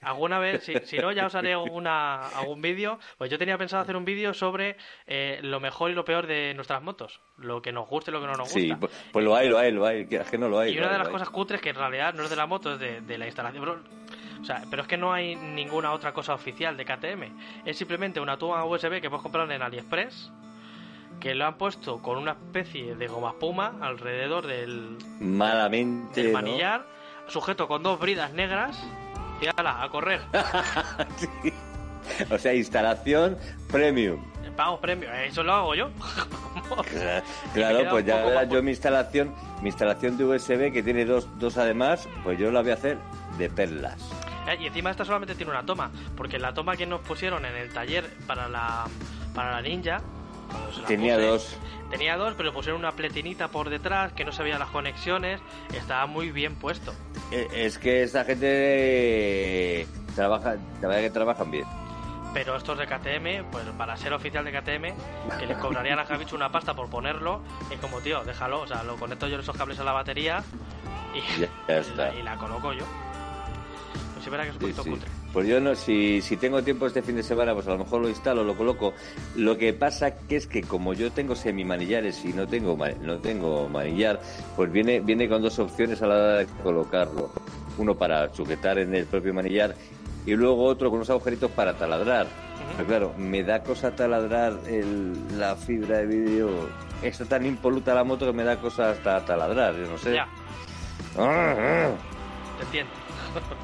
Alguna vez, si, si no, ya os haré alguna, algún vídeo. Pues yo tenía pensado hacer un vídeo sobre eh, lo mejor y lo peor de nuestras motos. Lo que nos guste y lo que no nos gusta. Sí, pues, pues lo hay, lo hay, lo hay. Es que no lo hay. Y una hay, de las hay. cosas cutres que en realidad no es de la moto, es de, de la instalación. Pero, o sea, pero es que no hay ninguna otra cosa oficial de KTM. Es simplemente una toma USB que puedes comprar en AliExpress. Que lo han puesto con una especie de goma espuma alrededor del, Malamente. del ¿no? manillar, sujeto con dos bridas negras. Y ala, a correr. Sí. O sea, instalación premium. Pago premio. Eso lo hago yo. Claro, pues ya verás yo mi instalación, mi instalación de USB que tiene dos, dos además, pues yo la voy a hacer de perlas. Eh, Y encima esta solamente tiene una toma, porque la toma que nos pusieron en el taller para la para la Ninja la Tenía puse, dos. Tenía dos, pero pusieron una pletinita por detrás que no se veían las conexiones, estaba muy bien puesto. Eh, Es que esta gente eh, trabaja, la verdad que trabajan bien. Pero estos de KTM, pues para ser oficial de KTM, que les cobrarían a Javich una pasta por ponerlo, es como, tío, déjalo, o sea, lo conecto yo esos cables a la batería y, Ya- ya está. y la coloco yo. Pues sí, verá que es un Sí, poquito sí. cutre. Pues yo no, si, si tengo tiempo este fin de semana, pues a lo mejor lo instalo, lo coloco. Lo que pasa que es que como yo tengo semimanillares y no tengo no tengo manillar, pues viene viene con dos opciones a la hora de colocarlo. Uno para sujetar en el propio manillar y luego otro con unos agujeritos para taladrar. Pero claro, me da cosa taladrar el- la fibra de vidrio. Está tan impoluta la moto que me da cosa hasta taladrar, yo no sé. Ya, Ah, ah. entiendo.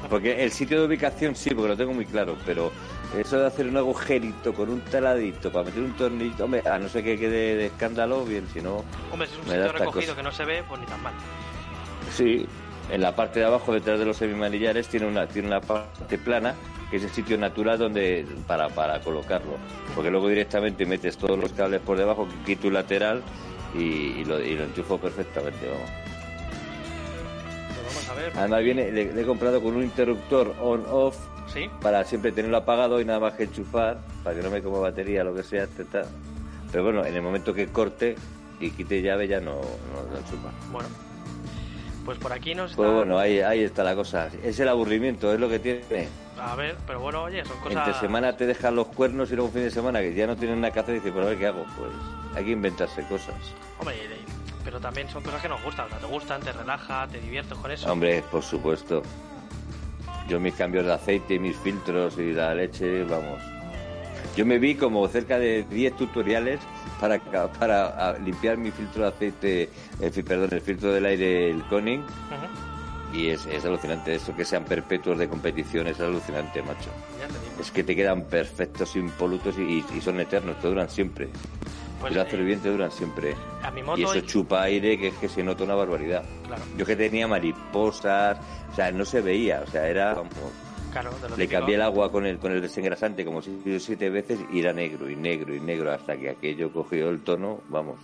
Porque el sitio de ubicación sí, porque lo tengo muy claro, pero eso de hacer un agujerito con un taladito para meter un tornillo, hombre, a no ser que quede de escándalo, bien, si no, Hombre, si es un sitio recogido cosa. que no se ve, pues ni tan mal. sí, en la parte de abajo, detrás de los semimanillares, tiene una, tiene una parte plana, que es el sitio natural donde para, para colocarlo. Porque luego directamente metes todos los cables por debajo, quito un lateral y, y lo, y lo enchufo perfectamente, vamos. Pues vamos a ver. Además viene, le, le he comprado con un interruptor on-off Sí, para siempre tenerlo apagado y nada más que enchufar, para que no me coma batería, lo que sea, etc. Pero bueno, en el momento que corte y quite llave ya no, no, no enchufa. bueno. Pues por aquí nos está... Pues bueno, ahí, ahí está la cosa. Es el aburrimiento, es lo que tiene. A ver, pero bueno, oye, son cosas... Entre semana te dejan los cuernos y luego un fin de semana que ya no tienen nada que hacer y dices, pues a ver qué hago. Pues hay que inventarse cosas. Hombre, pero también son cosas que nos gustan. O sea, te gustan, te relaja, te diviertes con eso. Hombre, por supuesto. Yo mis cambios de aceite, mis filtros y la leche, vamos. Yo me vi como cerca de 10 tutoriales para, para a, limpiar mi filtro de aceite, el, fi- perdón, el filtro del aire, el Conning, Ujú, y es, es alucinante. Eso que sean perpetuos de competición es alucinante, macho. Ya te digo. Es que te quedan perfectos, impolutos y, y son eternos, te duran siempre. Pues, lo haces eh, siempre. a mi moto... Y eso chupa aire que es que se nota una barbaridad. Claro, Yo que tenía mariposas, o sea, no se veía, o sea, era vamos, claro. De lo le típico. cambié el agua con el con el desengrasante como si siete veces y era negro y negro y negro hasta que aquello cogió el tono, vamos.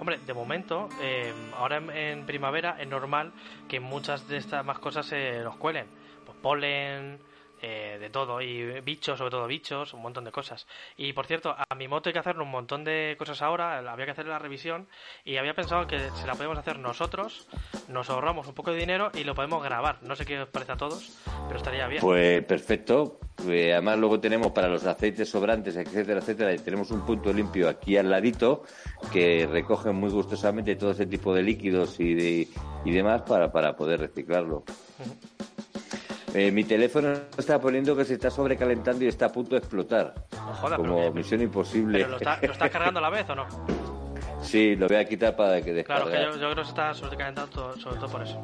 Hombre, de momento, eh, ahora en, en primavera es normal que muchas de estas más cosas se nos cuelen. Pues polen, eh, de todo, y bichos, sobre todo bichos, un montón de cosas. Y por cierto, a mi moto hay que hacerle un montón de cosas ahora, había que hacer la revisión, y había pensado que si la podemos hacer nosotros, nos ahorramos un poco de dinero y lo podemos grabar. No sé qué os parece a todos, pero estaría bien. Pues perfecto. Eh, además luego tenemos para los aceites sobrantes, etcétera, etcétera, y tenemos un punto limpio aquí al ladito que recoge muy gustosamente todo ese tipo de líquidos y de, y demás para, para poder reciclarlo. Eh, mi teléfono está poniendo que se está sobrecalentando y está a punto de explotar. No como pero, misión imposible. pero lo, está- ¿lo estás cargando a la vez o no? Sí, lo voy a quitar para que Claro, descargue. que yo, yo creo que se está sobrecalentando todo- sobre todo por eso.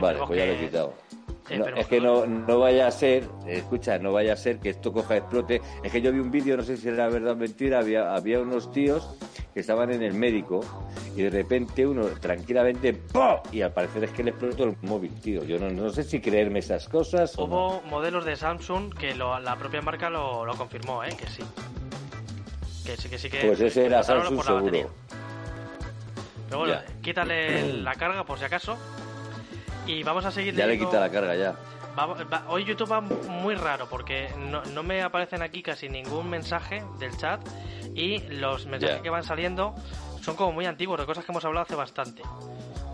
Vale, pues ya lo he quitado. No, es que no, no vaya a ser, escucha, no vaya a ser que esto coja explote. Es que yo vi un vídeo, no sé si era verdad o mentira, había, había unos tíos que estaban en el médico y de repente uno tranquilamente ¡pum! y al parecer es que le explotó el móvil, tío. Yo no, no sé si creerme esas cosas. Hubo modelos de Samsung que la propia marca lo, lo confirmó, ¿eh? que sí. Que sí, que sí que. Pues ese era Samsung seguro. Pero bueno, quítale la carga por si acaso. Y vamos a seguir. Ya le quita la carga ya. hoy YouTube va muy raro porque no, no, me aparecen aquí casi ningún mensaje del chat y los mensajes que van saliendo son como muy antiguos, de cosas que hemos hablado hace bastante.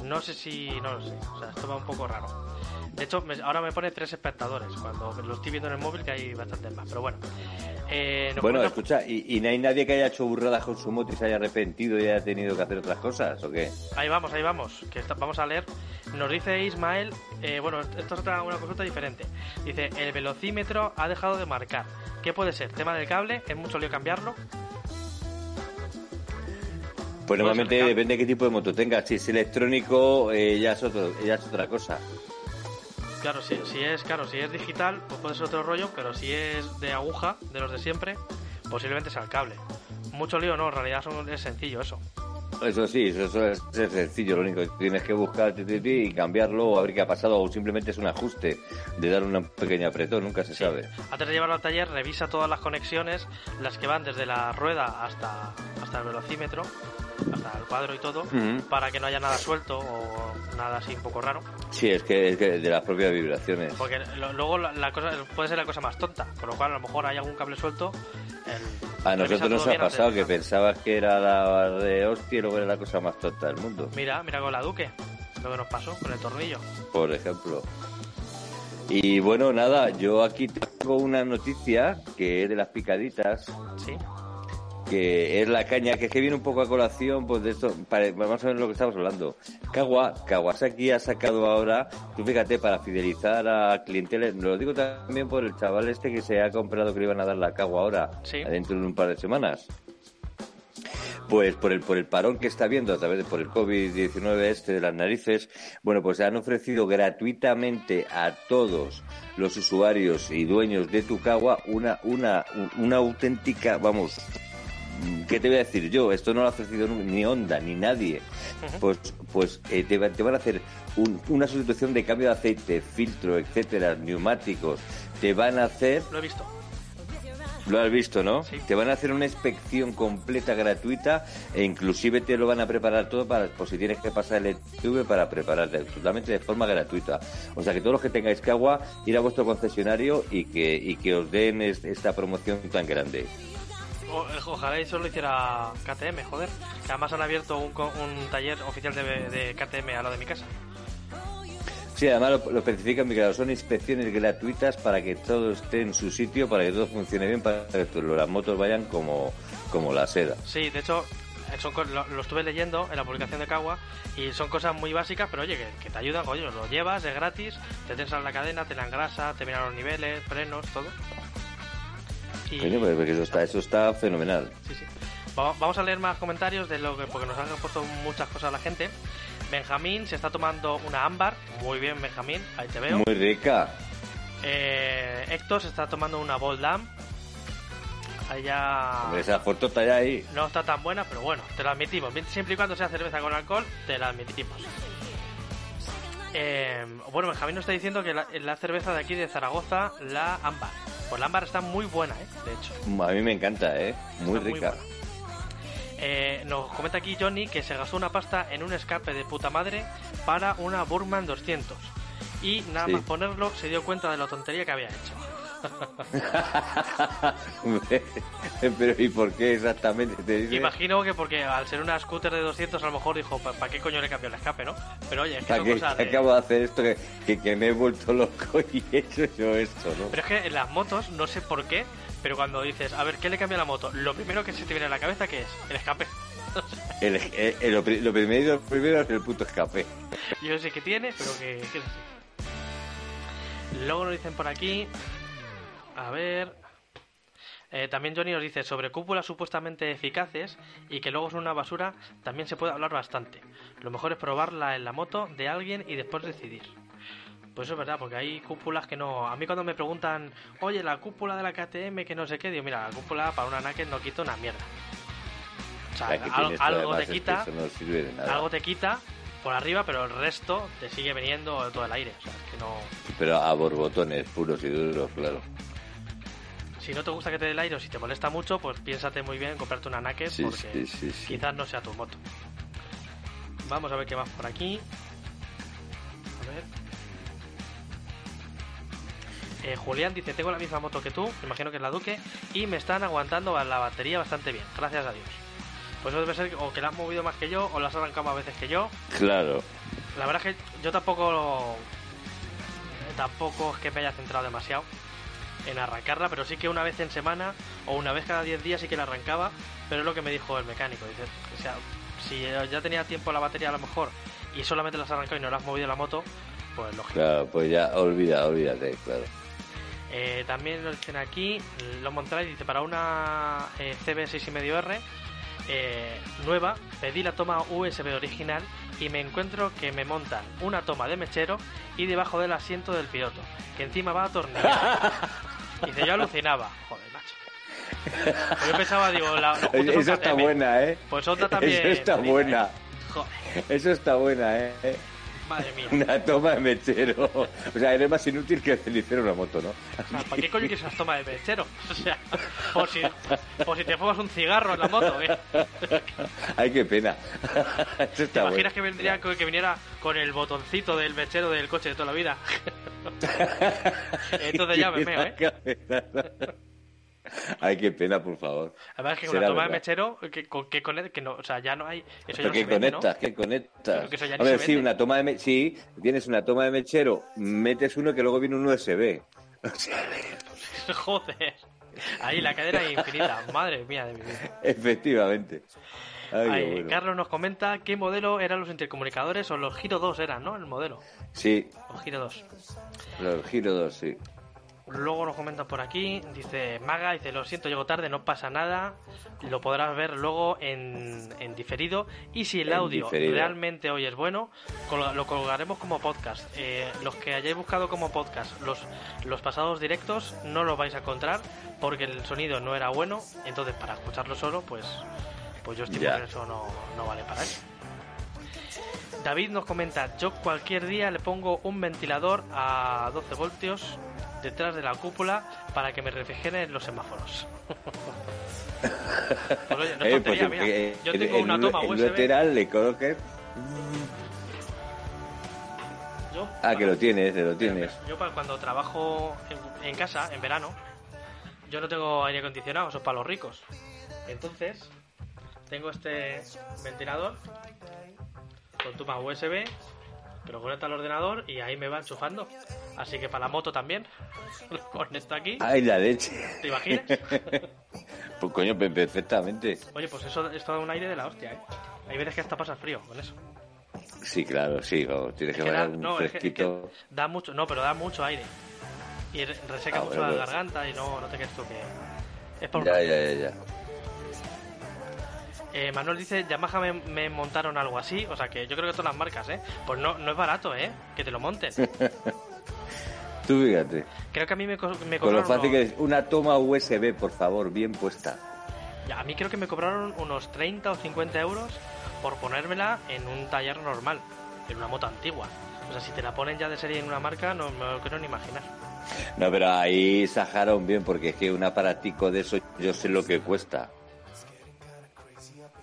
No sé si. No lo sé. O sea, esto va un poco raro. De hecho, ahora me pone tres espectadores cuando lo estoy viendo en el móvil, que hay bastantes más. Pero bueno. Eh, bueno, escucha, ¿y, no hay nadie que haya hecho burradas con su moto y se haya arrepentido y haya tenido que hacer otras cosas o qué? Ahí vamos, ahí vamos. Que vamos a leer. Nos dice Ismael. Eh, bueno, esto es otra, una consulta diferente. Dice: el velocímetro ha dejado de marcar. ¿Qué puede ser? ¿Tema del cable? ¿Es mucho lío cambiarlo? Pues normalmente depende de qué tipo de moto tengas. Si es electrónico, eh, ya, es otro, ya es otra cosa. Claro, si, si es claro, si es digital, pues puede ser otro rollo, pero si es de aguja, de los de siempre, posiblemente sea el cable. Mucho lío no, en realidad es sencillo eso. Eso sí, eso, es, sencillo, lo único que tienes que buscar y cambiarlo o a ver qué ha pasado o simplemente es un ajuste de dar un pequeño apretón, nunca se sabe. Antes de llevarlo al taller, revisa todas las conexiones, las que van desde la rueda hasta, hasta el velocímetro hasta el cuadro y todo, para que no haya nada suelto o nada así un poco raro. Sí, es que, es de las propias vibraciones. Porque luego la, cosa puede ser la cosa más tonta, con lo cual a lo mejor hay algún cable suelto. a nosotros nos ha pasado que pensabas que era la de hostia y luego era la cosa más tonta del mundo. Mira, mira con la Duque, lo que nos pasó con el tornillo. Por ejemplo. Y bueno, nada, yo aquí tengo una noticia que es de las picaditas. Sí que es la caña, que es que viene un poco a colación, pues de esto, vamos a ver lo que estamos hablando. Kawa, Kawasaki ha sacado ahora, tú fíjate, para fidelizar a clientela, lo digo también por el chaval este que se ha comprado que le iban a dar la Kawa ahora, dentro de un par de semanas. Pues por el, por el parón que está viendo a través de por el COVID-19 este de las narices, bueno, pues han ofrecido gratuitamente a todos los usuarios y dueños de Tukawa una, una, una auténtica, vamos, ¿qué te voy a decir yo? Esto no lo ha ofrecido ni Honda ni nadie. Pues, pues eh, te, van a hacer una sustitución de cambio de aceite, filtro, etcétera, neumáticos. Te van a hacer. Lo he visto. Lo has visto, ¿no? Te van a hacer una inspección completa gratuita e inclusive te lo van a preparar todo para, por si tienes que pasar el ETV para prepararte totalmente de forma gratuita. O sea que todos los que tengáis que agua, ir a vuestro concesionario y que, y que os den esta promoción tan grande. Eh, ojalá eso lo hiciera KTM, joder. Además han abierto un, taller oficial de, KTM a lo de mi casa. Sí, además lo, especifican, claro, son inspecciones gratuitas para que todo esté en su sitio, para que todo funcione bien, para que las motos vayan como, como la seda. Sí, de hecho, lo, estuve leyendo en la publicación de Kawa y son cosas muy básicas, pero oye, que, te ayudan, oye, lo llevas, es gratis, te tensas la cadena, te la engrasa, te miran los niveles, frenos, todo. Pues, eso está, eso está fenomenal. Sí, sí. Vamos a leer más comentarios de lo que porque nos han puesto muchas cosas la gente. Benjamín se está tomando una ámbar. Muy bien, Benjamín, ahí te veo. Muy rica. Eh, Héctor se está tomando una Boldam. Esa foto está ya ahí. No está tan buena, pero bueno, te la admitimos. Siempre y cuando sea cerveza con alcohol, te la admitimos. Eh, bueno, Benjamín nos está diciendo que la, cerveza de aquí de Zaragoza, la ámbar. Pues la ámbar está muy buena, ¿eh? De hecho. A mí me encanta, ¿eh? Muy rica. eh, nos comenta aquí Johnny que se gastó una pasta en un escape de puta madre para una Burman 200. Y nada más ponerlo se dio cuenta de la tontería que había hecho. Pero ¿y por qué exactamente te dice? Imagino que porque al ser una scooter de 200 a lo mejor dijo, ¿para qué coño le cambió el escape, no? Pero oye, es que, de... acabo de hacer esto que, que, me he vuelto loco y he hecho yo esto, ¿no? Pero es que en las motos, no sé por qué, pero cuando dices, a ver, ¿qué le cambia a la moto? Lo primero que se te viene a la cabeza, ¿qué es? El escape. el, el, lo, primero, primero es el puto escape. Yo sé que tiene, pero que, que Luego nos dicen por aquí, a ver. Eh, también Johnny nos dice sobre cúpulas supuestamente eficaces y que luego son una basura, también se puede hablar bastante. Lo mejor es probarla en la moto de alguien y después decidir. Pues eso es verdad, porque hay cúpulas que no. A mí cuando me preguntan, oye, la cúpula de la KTM, que no sé qué, digo, mira, la cúpula para una Naked no quita una mierda. O sea, al- algo te es que quita, eso no sirve de nada. algo te quita por arriba, pero el resto te sigue viniendo todo el aire. O sea, es que no. Pero a borbotones puros y duros, claro. Si no te gusta que te dé el aire o si te molesta mucho, pues piénsate muy bien en comprarte una Naked Sí, porque sí, sí, sí. quizás no sea tu moto. Vamos a ver qué más por aquí. A ver. Eh, Julián dice, tengo la misma moto que tú, imagino que es la Duque, y me están aguantando la batería bastante bien, gracias a Dios. Pues eso debe ser o que la has movido más que yo o la has arrancado más veces que yo. Claro. La verdad es que yo tampoco tampoco es que me haya centrado demasiado en arrancarla, pero sí que una vez en semana o una vez cada 10 días sí que la arrancaba, pero es lo que me dijo el mecánico, dice, o sea, si ya tenía tiempo la batería a lo mejor y solamente la has arrancado y no la has movido la moto, pues lógico. Claro, pues ya, olvida, olvídate, claro. Eh, también nos dicen aquí, lo Montreal dice, para una eh, CB6,5R eh, nueva, pedí la toma USB original y me encuentro que me montan una toma de mechero y debajo del asiento del piloto, que encima va a atornillar. Dice, yo alucinaba. Joder, macho. Pues yo pensaba, digo, la, Eso está buena, ¿eh? Pues otra también. Eso está buena. Joder, Eso está buena, ¿eh? Madre mía. Una toma de mechero. O sea, eres más inútil que el cenicero una moto, ¿no? O sea, ¿para qué coño quieres una toma de mechero? O sea, por si, por si te fumas un cigarro en la moto, ¿eh? Ay, qué pena. Eso ¿Te imaginas bueno. que vendría que viniera con el botoncito del mechero del coche de toda la vida? Entonces ya me meo, ¿eh? Ay, qué pena, por favor. Además que con la Será toma de verdad. mechero, que, con- que, que no, o sea, ya no hay... Eso ya no que se vende, ¿no? conectas, que conectas. Pero que eso ya ni Hombre, se sí, vende. una toma de me- sí, tienes una toma de mechero, metes uno que luego viene un USB. Joder. Ahí la cadena es infinita. Madre mía de mi vida. efectivamente. Ay, bueno. Carlos nos comenta qué modelo eran los intercomunicadores o los Giro 2 eran, ¿no? El modelo. Sí, Los Giro 2. los Giro 2, sí. Luego nos comentan por aquí, dice Maga, dice, lo siento, llego tarde, no pasa nada, lo podrás ver luego en, en diferido y si el En audio diferido. realmente hoy es bueno, lo colgaremos como podcast. Eh, los que hayáis buscado como podcast los, los pasados directos no los vais a encontrar porque el sonido no era bueno, entonces para escucharlo solo, pues, pues yo estimo Ya. que eso no, no vale para eso. David nos comenta, yo cualquier día le pongo un ventilador a 12 voltios detrás de la cúpula para que me refrigeren los semáforos. pues oye, no es Eh, pues, tontería, mira. eh, Yo tengo el- una toma el USB. lateral le coloques. yo, Ah, que lo tienes, que lo tienes. Yo para cuando trabajo en, en casa, en verano, yo no tengo aire acondicionado, eso es para los ricos. Entonces, tengo este ventilador con toma USB, pero conecta al ordenador y ahí me va enchufando. Así que para la moto también, lo conecto aquí. Ay, la leche. ¿Te imaginas? Pues coño, pe- perfectamente. Oye, pues eso es todo un aire de la hostia, ¿eh? Hay veces que hasta pasas frío con eso. Sí, claro, sí, vamos, tienes que Es que da, un no, es que- es que fresquito. da mucho, no, pero da mucho aire. Y re- reseca Ah, mucho bueno, la pues. garganta y no, no te crees tú que... Es por Ya, ya, ya, ya. Eh, Manuel dice, Yamaha me, me montaron algo así, o sea que yo creo que todas las marcas, ¿eh? Pues no, no es barato, ¿eh? Que te lo monten. Tú fíjate. Creo que a mí me, me Con lo cobraron... fácil unos- que es. Una toma USB, por favor, bien puesta. Ya, a mí creo que me cobraron unos 30 o 50 euros por ponérmela en un taller normal, en una moto antigua. O sea, si te la ponen ya de serie en una marca, no me lo quiero ni imaginar. No, pero ahí sajaron bien, porque es que un aparatico de eso yo sé lo que cuesta.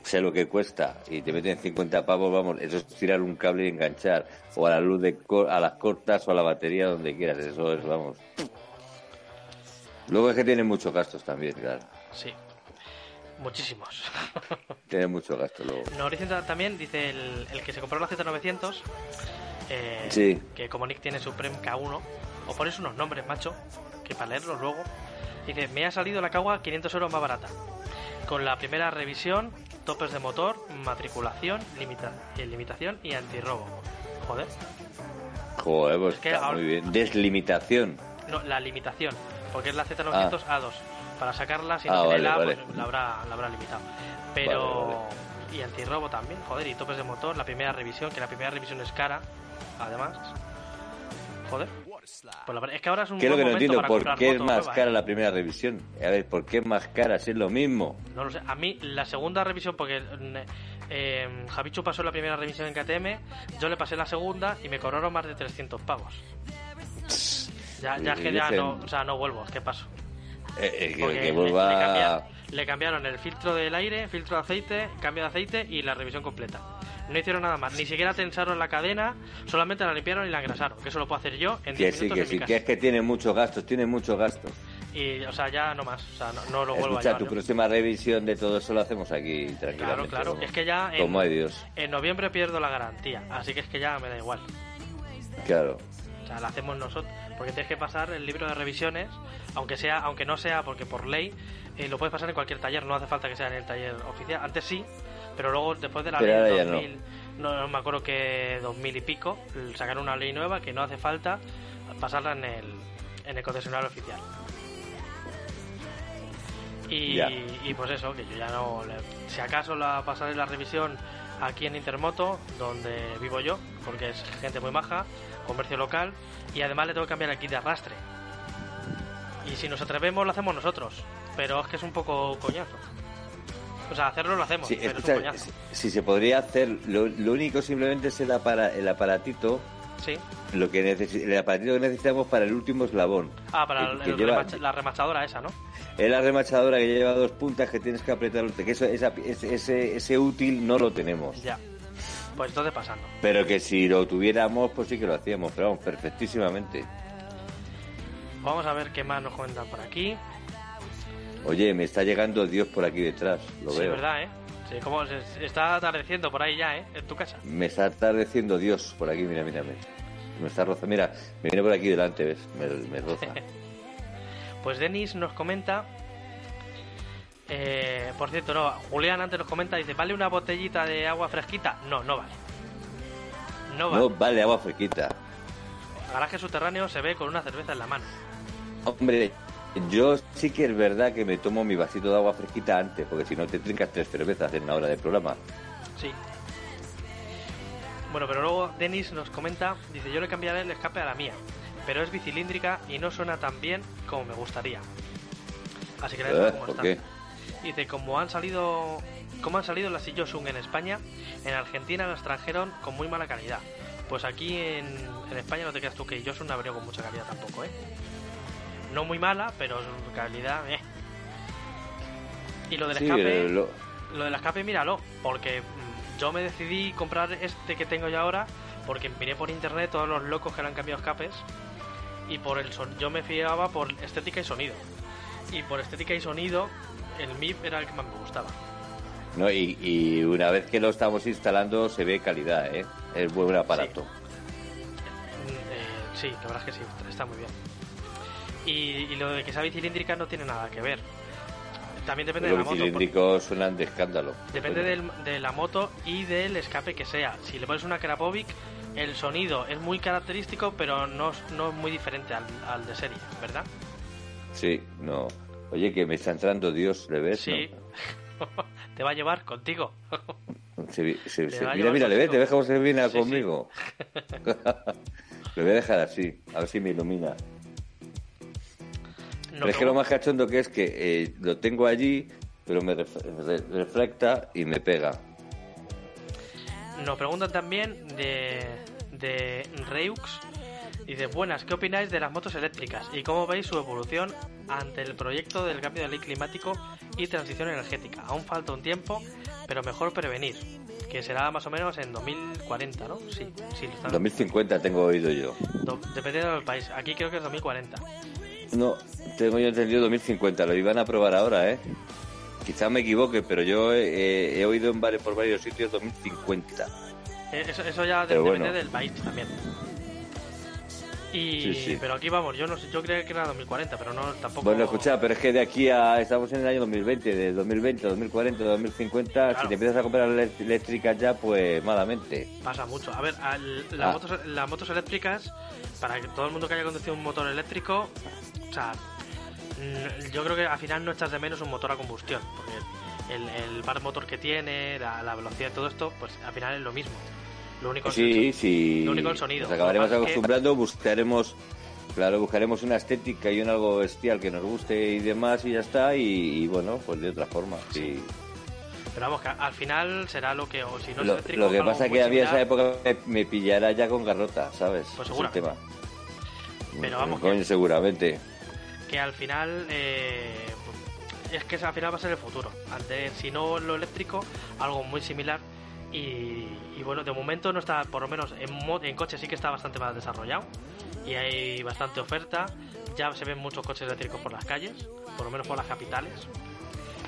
Sé lo que cuesta. Y te meten 50 pavos, vamos, eso es tirar un cable y enganchar. O a la luz de co- a las cortas o a la batería, donde quieras. Eso es, vamos. Luego es que tiene muchos gastos también, claro. Sí. Muchísimos. Tiene muchos gastos luego. Ta- también, dice el, el que se compró la Z900, eh, Sí. que como Nick tiene Supreme K1, o pones unos nombres, macho, que para leerlos luego, dice, me ha salido la Kawa 500 euros más barata. Con la primera revisión, topes de motor, matriculación, limita- eh, limitación y antirrobo. Joder, Joder, pues Es que está ahora- muy bien. Deslimitación. no, la limitación, porque es la Z900 A2. Para sacarla, si no Ah, tiene vale, la, vale. pues la habrá, la habrá limitado. Pero... Vale, Y antirrobo también, joder, y topes de motor, la primera revisión, que la primera revisión es cara, además. joder. Pues la- es que ahora es un ¿Qué es lo que no entiendo? ¿Por qué es más nuevas, cara ¿eh? la primera revisión? A ver, ¿por qué es más cara si es lo mismo? No lo sé. A mí, la segunda revisión, porque eh, Javichu pasó la primera revisión en KTM, yo le pasé la segunda y me cobraron más de 300 pavos. Ya, ya es que ya no, o sea, no vuelvo, es que paso. Eh, eh, que, que le- vuelva... le, cambia- le cambiaron el filtro del aire, filtro de aceite, cambio de aceite y la revisión completa. No hicieron nada más, ni siquiera tensaron la cadena, solamente la limpiaron y la engrasaron, que eso lo puedo hacer yo en 10 Que sí, minutos que en mi sí, casa. que es que tiene muchos gastos, tiene muchos gastos. Y, o sea, ya no más, o sea, no, no lo vuelvo a llevar. tu próxima revisión de todo eso lo hacemos aquí tranquilamente. Claro, claro, como- es que ya en, Como Dios, en noviembre pierdo la garantía, así que es que ya me da igual. claro. O sea, la hacemos nosotros, porque tienes que pasar el libro de revisiones, aunque sea, aunque no sea, porque por ley eh, lo puedes pasar en cualquier taller, no hace falta que sea en el taller oficial. Antes sí, pero luego después de la Pero ley ahora de ya no. 2000, no. no me acuerdo que 2000 y pico, sacaron una ley nueva que no hace falta pasarla en el, en el concesionario oficial. Y, y pues eso, que yo ya no. le- si acaso la pasaré la revisión aquí en Intermoto, donde vivo yo, porque es gente muy maja, comercio local, y además le tengo que cambiar el kit de arrastre. Y si nos atrevemos, lo hacemos nosotros, pero es que es un poco coñazo. O sea, hacerlo lo hacemos, Sí, pero escucha, es un coñazo. si, si se podría hacer, lo, lo único simplemente es el, apara- el aparatito, Sí. lo que el aparatito que necesitamos para el último eslabón. Ah, para el- el lleva- remacha- la remachadora esa, ¿no? Es la remachadora que lleva dos puntas que tienes que apretar, que eso, esa- ese, ese, ese útil no lo tenemos. Ya. Pues entonces pasando. Pero que si lo tuviéramos, pues sí que lo hacíamos, pero vamos, perfectísimamente. Vamos a ver qué más nos cuentan por aquí. Oye, me está llegando Dios por aquí detrás, lo sí, veo. verdad, ¿eh? Sí, como se, está atardeciendo por ahí ya, ¿eh? En tu casa. Me está atardeciendo Dios por aquí, mira, mira, mira. Me está rozando, mira, me viene por aquí delante, ¿ves? Me, me roza. Pues Denis nos comenta. eh, por cierto, no, Julián antes nos comenta, dice, ¿vale una botellita de agua fresquita? No, no vale. No vale. No vale agua fresquita. Garaje subterráneo se ve con una cerveza en la mano. Hombre, yo sí que es verdad que me tomo mi vasito de agua fresquita antes, porque si no te trincas tres cervezas en la hora de programa. Sí. Bueno, pero luego Denis nos comenta, dice, yo le cambiaré el escape a la mía, pero es bicilíndrica y no suena tan bien como me gustaría. Así que la dejo Eh, como ¿Por está. qué? Dice, como han salido como han salido las Sillosung en España, en Argentina las trajeron con muy mala calidad. Pues aquí en, en España no te creas tú que Yosun no ha venido con mucha calidad tampoco, ¿eh? No muy mala, pero su calidad, eh. Y lo del Sí, escape, lo- lo del escape, míralo, porque mm, yo me decidí comprar este que tengo yo ahora, porque miré por internet todos los locos que le han cambiado escapes, y por el son yo me fiaba por estética y sonido. Y por estética y sonido, el MIP era el que más me gustaba. no, y, y una vez que lo estamos instalando se ve calidad, ¿eh? Es buen aparato. Mm, eh, sí, la verdad es que sí, está muy bien. Y, y lo de que sea bicilíndrica no tiene nada que ver. También depende de la Los moto. por- cilíndricos suenan de escándalo. Depende del- de la moto y del escape que sea. Si le pones una Krapovic, el sonido es muy característico, pero no, no es muy diferente al, al de serie, ¿verdad? Sí, no. Oye, que me está entrando Dios, ¿le ves? Sí. Te va a llevar contigo. Se- se- se- mira, mira, ¿le ves? ¿Te ves cómo se viene Sí, sí. conmigo? lo voy a dejar así, a ver si me ilumina. Pero es que lo más cachondo que es que eh, lo tengo allí, pero me ref- re- reflecta y me pega. Nos preguntan también de, de Reux. Dice, buenas, ¿qué opináis de las motos eléctricas? ¿Y cómo veis su evolución ante el proyecto del cambio de ley climático y transición energética? Aún falta un tiempo, pero mejor prevenir, que será más o menos en 2040, ¿no? Sí, sí, lo están... 2050 tengo oído yo. do- dependiendo del país. Aquí creo que es 2040. No, tengo yo entendido 2050, lo iban a probar ahora, ¿eh? Quizás me equivoque, pero yo he, he oído en varios, por varios sitios 2050. Eh, Eso, eso ya depende bueno. del país también. Y, Sí, sí. Pero aquí vamos, yo no sé, yo creía que era 2040, pero no tampoco... Bueno, escucha, pero es que de aquí a. Estamos en el año 2020, de 2020, 2040, 2050. Claro. Si te empiezas a comprar eléctricas ya, pues malamente. Pasa mucho. A ver, al- las, Ah. motos, las motos eléctricas, para que todo el mundo que haya conducido un motor eléctrico, o sea, yo creo que al final no echas de menos un motor a combustión, porque el, el par motor que tiene, la, la velocidad y todo esto, pues al final es lo mismo. Lo único sí, es, sí. Lo único el sonido. Nos acabaremos que es acostumbrando, buscaremos, claro, buscaremos una estética y un algo bestial que nos guste y demás y ya está. Y, y bueno, pues de otra forma, sí. Pero vamos, que al final será lo que, o si no es Lo, eléctrico, lo que pasa que a mí esa época me, me pillará ya con garrota, ¿sabes? Pues Es tema. Pero vamos, Coño, que- seguramente. Que al final eh, es que al final va a ser el futuro. Si no lo eléctrico, algo muy similar. Y, y bueno, de momento no está, por lo menos en, en coche sí que está bastante más desarrollado. Y hay bastante oferta. Ya se ven muchos coches eléctricos por las calles, por lo menos por las capitales.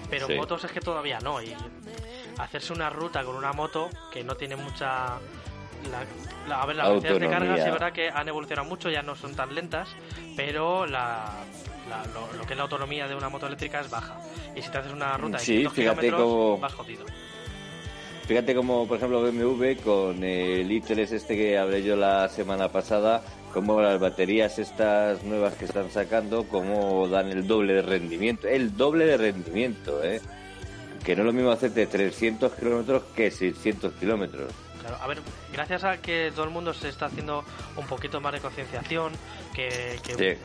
Pero Sí. motos es que todavía no. Y hacerse una ruta con una moto que no tiene mucha. La- la- a ver, las velocidades de carga es verdad que han evolucionado mucho, ya no son tan lentas, pero la, la- lo, lo que es la autonomía de una moto eléctrica es baja. Y si te haces una ruta de Sí, 500 fíjate kilómetros, cómo- vas jodido. Fíjate como, por ejemplo, BMW con el i3 este que hablé yo la semana pasada, como las baterías estas nuevas que están sacando, como dan el doble de rendimiento. El doble de rendimiento, ¿eh? Que no es lo mismo hacerte 300 kilómetros que 600 kilómetros. Claro, a ver, gracias a que todo el mundo se está haciendo un poquito más de concienciación, que, que, Sí.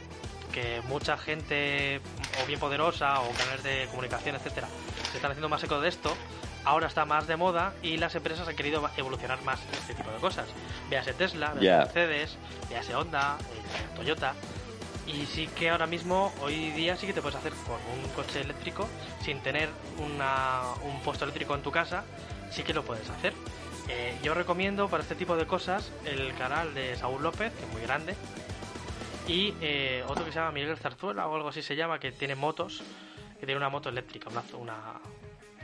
que mucha gente, o bien poderosa, o canales de comunicación, etcétera, se están haciendo más eco de esto, ahora está más de moda y las empresas han querido evolucionar más este tipo de cosas. Véase Tesla, véase Ya. Mercedes, véase Honda, eh, Toyota. Y sí que ahora mismo, hoy día sí que te puedes hacer con un coche eléctrico sin tener una, un puesto eléctrico en tu casa, sí que lo puedes hacer. Eh, yo recomiendo para este tipo de cosas el canal de Saúl López, que es muy grande, y eh, otro que se llama Miguel Zarzuela o algo así se llama, que tiene motos, que tiene una moto eléctrica, una, una,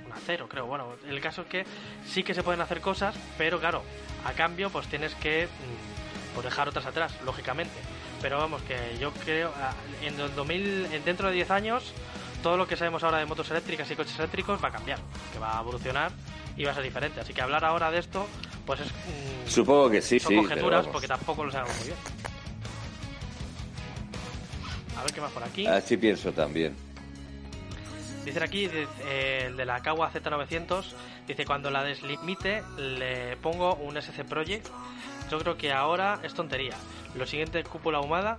una cero creo. Bueno, el caso es que sí que se pueden hacer cosas, pero claro, a cambio pues tienes que mm, pues dejar otras atrás, lógicamente. Pero vamos, que yo creo, ah, en el 2000, en- dentro de 10 años, todo lo que sabemos ahora de motos eléctricas y coches eléctricos va a cambiar, que va a evolucionar y va a ser diferente. Así que hablar ahora de esto, pues es... mm, Supongo que sí, son sí. conjeturas porque tampoco lo sabemos muy bien. A ver qué más por aquí. Así pienso también. Dicen aquí, eh, el de la Kawa Z900, dice, cuando la deslimite le pongo un SC Project. Yo creo que ahora es tontería. Lo siguiente es cúpula ahumada,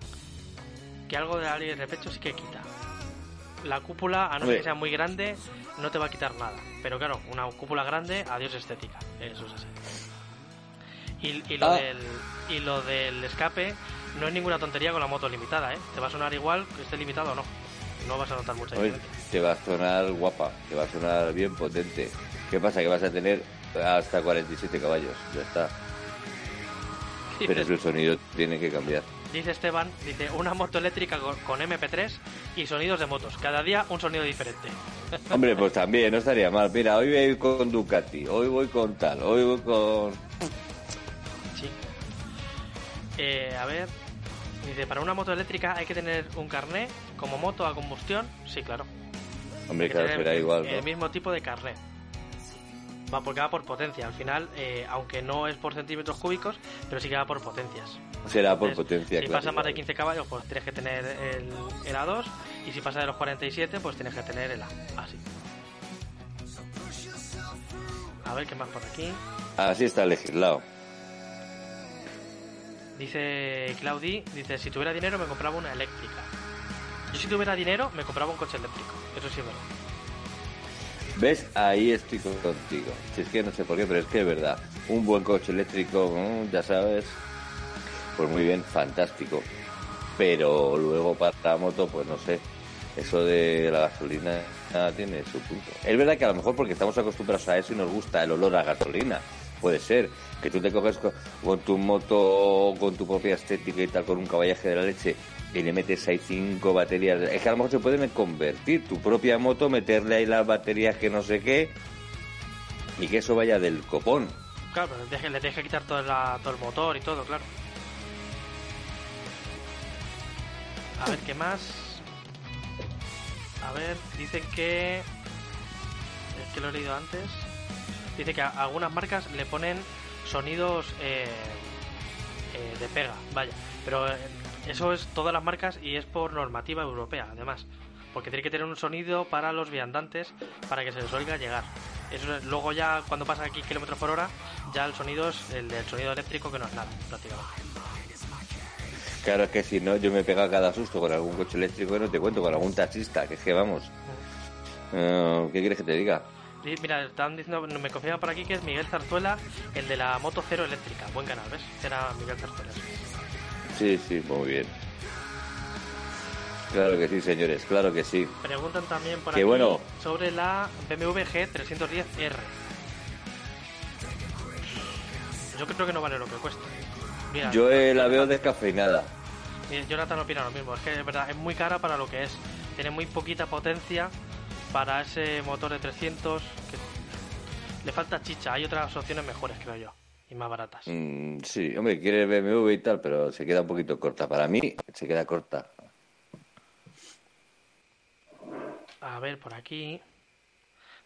que algo de aire de pecho sí que quita. La cúpula, a no ser que sea muy grande, no te va a quitar nada. Pero claro, una cúpula grande, adiós estética. Eso es así. Y, y lo Ah. del, y lo del escape no es ninguna tontería con la moto limitada, ¿eh? Te va a sonar igual que esté limitado o no. No vas a notar mucha Oye, te va a sonar guapa, te va a sonar bien potente. ¿Qué pasa? Que vas a tener hasta 47 caballos, ya está. Pero el sonido tiene que cambiar. Dice Esteban, dice una moto eléctrica con, con MP3 y sonidos de motos. Cada día un sonido diferente. Hombre, pues también, no estaría mal. Mira, hoy voy con Ducati, hoy voy con tal, hoy voy con... Sí. Eh, a ver. Dice, para una moto eléctrica hay que tener un carné como moto a combustión. Sí, claro. Hombre, claro, será igual, El mismo tipo de carné. Va porque va por potencia. Al final, eh, aunque no es por centímetros cúbicos, pero sí que va por potencias. Será por Entonces, potencia, Si claro. pasa más de 15 caballos, pues tienes que tener el, el A2. Y si pasa de los 47, pues tienes que tener el A. Así. A ver qué más por aquí. Así está legislado. Dice Claudi, dice, si tuviera dinero me compraba una eléctrica. Yo si tuviera dinero me compraba un coche eléctrico. Eso sí es verdad. ¿Ves? Ahí estoy contigo. Si es que no sé por qué, pero es que es verdad. Un buen coche eléctrico, mm, ya sabes, pues muy bien, fantástico. Pero luego para la moto, pues no sé. Eso de la gasolina ah, tiene su punto. Es verdad que a lo mejor porque estamos acostumbrados a eso y nos gusta el olor a gasolina. Puede ser que tú te coges con, con tu moto, con tu propia estética y tal, con un caballaje de la leche y le metes ahí cinco baterías. Es que a lo mejor se pueden convertir tu propia moto, meterle ahí las baterías que no sé qué y que eso vaya del copón. Claro, pero le tienes le quitar todo, la- todo el motor y todo, claro. A ver, ¿qué más? A ver, dicen que... Es que lo he leído antes. Dice que a algunas marcas le ponen sonidos eh, eh, de pega, vaya. Pero eh, eso es todas las marcas y es por normativa europea, además. Porque tiene que tener un sonido para los viandantes para que se les oiga llegar. Eso es- luego ya cuando pasa aquí kilómetros por hora, ya el sonido es el del sonido eléctrico que no es nada, prácticamente. Claro, es que si no, yo me pega cada susto con algún coche eléctrico que no te cuento, con algún taxista, que es que vamos. Eh, ¿Qué quieres que te diga? Mira, están diciendo, me confirman por aquí que es Miguel Zarzuela, el de la moto cero eléctrica. Buen canal, ¿ves? Era Miguel Zarzuela. Sí, sí, muy bien. Claro que sí, señores, claro que sí. Preguntan también por aquí bueno. sobre la BMW G310R. Yo creo que no vale lo que cuesta. Mira, Yo eh, la veo descafeinada. Jonathan opina lo mismo. Es que es verdad, es muy cara para lo que es. Tiene muy poquita potencia para ese motor de 300. Que le falta chicha. Hay otras opciones mejores, creo yo. Y más baratas. Mm, sí, hombre, quiere BMW y tal, pero se queda un poquito corta. Para mí, se queda corta. A ver, por aquí.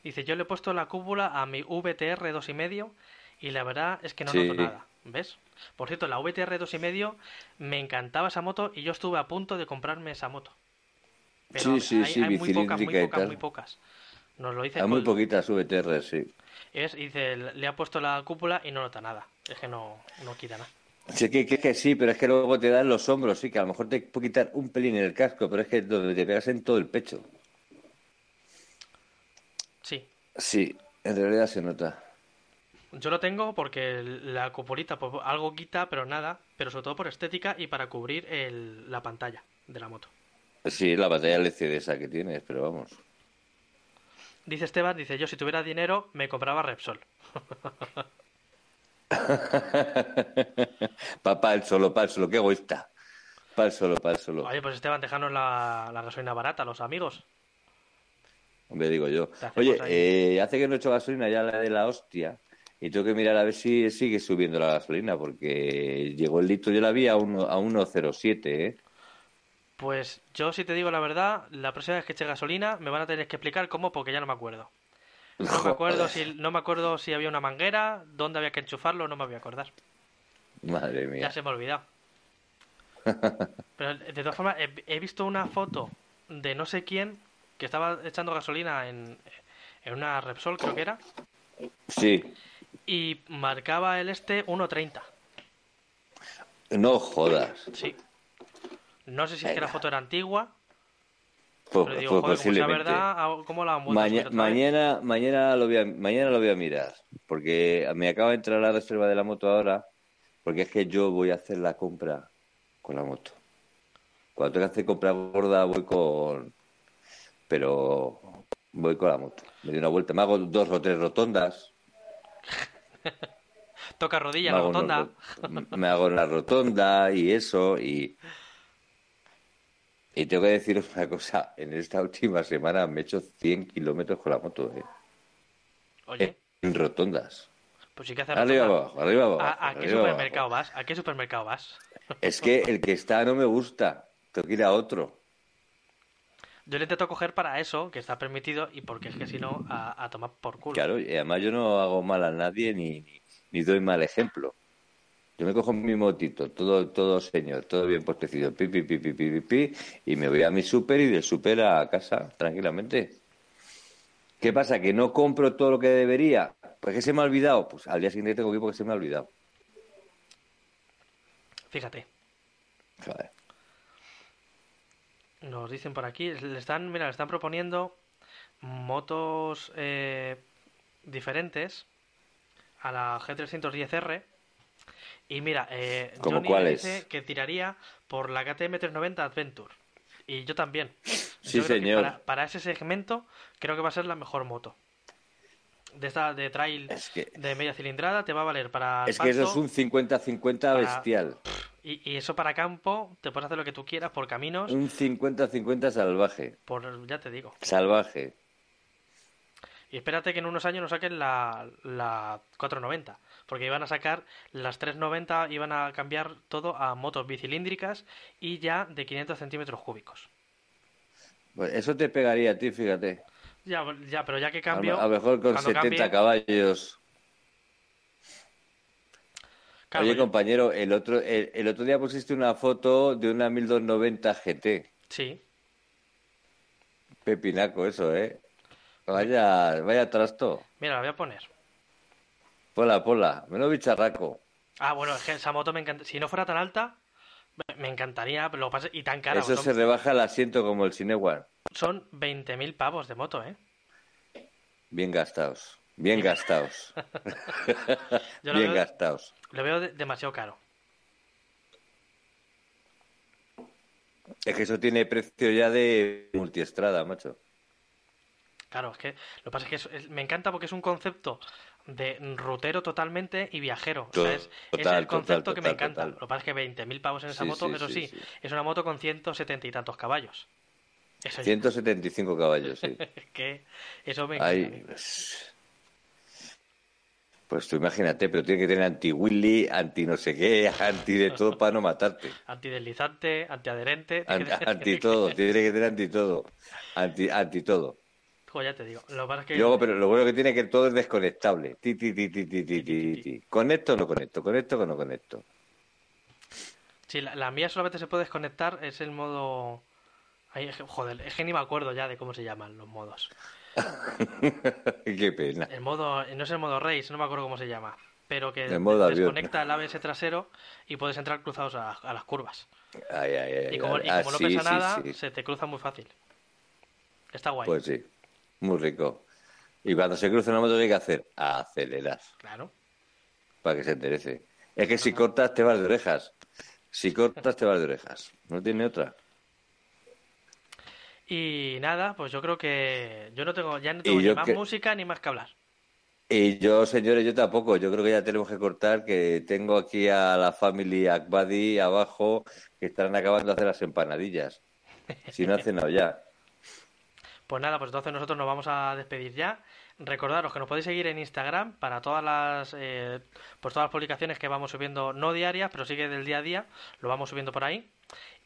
Dice, yo le he puesto la cúpula a mi VTR 2,5 y la verdad es que no Sí. noto nada. ¿Ves? Por cierto, la VTR 2,5 me encantaba esa moto y yo estuve a punto de comprarme esa moto. Sí, sí, hay, sí, hay muy pocas, muy pocas, muy pocas. Nos lo dice Hay muy Col- poquitas VTR, sí. es, dice, le ha puesto la cúpula y no nota nada. Es que no, no quita nada. Sí, que, que, que sí, pero es que luego te dan los hombros, sí, que a lo mejor te puede quitar un pelín en el casco, pero es que donde te pegas en todo el pecho. Sí. Sí, en realidad se nota. Yo lo tengo porque la cupulita pues, algo quita, pero nada. Pero sobre todo por estética y para cubrir el- la pantalla de la moto. Sí, la batalla LCD esa que tienes, pero vamos. Dice Esteban, dice, yo si tuviera dinero me compraba Repsol. Papá, el solo, para el solo, qué egoísta. Para el solo, para el solo. Oye, pues Esteban, déjanos la, la gasolina barata, los amigos. Hombre, digo yo. Oye, eh, hace que no he hecho gasolina ya la de la hostia. Y tengo que mirar a ver si sigue subiendo la gasolina, porque llegó el litro, yo la vi a, uno, a 1,07, ¿eh? Pues yo si te digo la verdad, la próxima vez que eche gasolina me van a tener que explicar cómo porque ya no me acuerdo. No me acuerdo si, no me acuerdo si había una manguera, dónde había que enchufarlo, no me voy a acordar. Madre Ya mía. se me ha olvidado. Pero de todas formas, he, he visto una foto de no sé quién que estaba echando gasolina en, en una Repsol, creo que era, Sí, y marcaba el este 1.30. no jodas. Sí. No sé si es que la Venga. foto era antigua, Pues, pero digo, pues joder, verdad, ¿cómo la han Maña- mañana, mañana, lo voy a, mañana lo voy a mirar, porque me acaba de entrar la reserva de la moto ahora, porque es que yo voy a hacer la compra con la moto. Cuando tenga que hacer compra gorda voy con... Pero voy con la moto. Me doy una vuelta, me hago dos o tres rotondas. Toca rodilla, la rotonda. ro- me hago una rotonda y eso, y... Y tengo que deciros una cosa, en esta última semana me he hecho 100 kilómetros con la moto, ¿eh? Oye, En rotondas. pues sí que hace Arriba abajo, arriba abajo. ¿A, a qué arriba supermercado abajo. vas? ¿A qué supermercado vas? Es que el que está no me gusta. Tengo que ir a otro. Yo le intento coger para eso, que está permitido, y porque es que si no, a, a tomar por culo. Claro, y además yo no hago mal a nadie ni, ni, ni doy mal ejemplo. Yo me cojo mi motito, todo, todo señor, todo bien postecido, pi, pi, pi, pi, pi, pi, pi, y me voy a mi súper y del súper a casa, tranquilamente. ¿Qué pasa? ¿Que no compro todo lo que debería? Pues que se me ha olvidado. Pues al día siguiente tengo que ir porque se me ha olvidado. Fíjate, Joder. nos dicen por aquí, le están, mira, le están proponiendo motos eh, diferentes a la G310R. Y mira, eh, ¿Cómo Johnny cuáles? dice que tiraría por la KTM 390 Adventure. Y yo también. Sí, Yo señor. Para, para ese segmento creo que va a ser la mejor moto. De esta de trail Es que, de media cilindrada te va a valer para es que eso es un 50-50 para- bestial. y, y eso para campo te puedes hacer lo que tú quieras por caminos, Un 50-50 salvaje. por ya te digo. Salvaje. Y espérate que en unos años nos saquen la, la 490, porque iban a sacar las 390, iban a cambiar todo a motos bicilíndricas y ya de 500 centímetros cúbicos. Pues eso te pegaría a ti, fíjate. Ya, ya, pero ya que cambio, a lo mejor con cuando 70 cambie- caballos. claro, Oye, yo- compañero, el otro, el, el otro día pusiste una foto de una 1290 GT. sí, Pepinaco eso, ¿eh? Vaya, vaya trasto. Mira, la voy a poner. Pola, pola. Menos bicharraco. Ah, bueno, es que esa moto me encanta. Si no fuera tan alta, me- encantaría, pero lo pasa y tan cara. Eso son, se rebaja el asiento como el Cinewan. son 20.000 pavos de moto, ¿eh? Bien gastados. Bien gastados. Yo lo Bien veo, gastados. lo veo de- demasiado caro. Es que eso tiene precio ya de multiestrada, macho. Claro, es que lo que pasa es que es- me encanta porque es un concepto de rutero totalmente y viajero. O sea, es, el concepto total, que me encanta. Lo que pasa es que 20.000 pavos en esa Sí, moto, sí, eso sí, es una moto con 170 y tantos caballos. Eso ya- 175 caballos, sí. que eso me encanta. pues, pues tú imagínate, pero tiene que tener anti-Willy, anti no sé qué, anti de todo para no matarte. Antideslizante, antiadherente. An- Anti todo, tiene que tener anti todo. Anti, anti todo. Joder, ya te digo. Lo es que luego, pero lo bueno que tiene es que todo es desconectable. Ti, ti, ti, ti, ti, ti, ti, ti. Conecto o no conecto, conecto o no conecto. Sí, la, la mía solamente se puede desconectar, es el modo... Ay, joder, es que ni me acuerdo ya de cómo se llaman los modos. Qué pena. El modo, no es el modo race, no me acuerdo cómo se llama. Pero que El modo avión. desconecta el ABS trasero y puedes entrar cruzados a, a las curvas. Ay, ay, ay. Y como, y Ah, no sí, pesa sí, nada, sí. se te cruza muy fácil. Está guay. Pues sí, muy rico. Y cuando se cruza una moto, ¿qué hay que hacer? Acelerar, Claro. para que se enderece. Es que si cortas, te vas de orejas. Si cortas, te vas de orejas. No tiene otra. Y nada, pues yo creo que yo no tengo, ya no tengo ni más que- música ni más que hablar. Y yo, señores, yo tampoco. Yo creo que ya tenemos que cortar, que tengo aquí a la family Akbadi abajo, que están acabando de hacer las empanadillas. Si no han cenado ya. Pues nada, pues entonces nosotros nos vamos a despedir ya. Recordaros que nos podéis seguir en Instagram para todas las eh, pues todas las publicaciones que vamos subiendo, no diarias, pero sí que del día a día, lo vamos subiendo por ahí.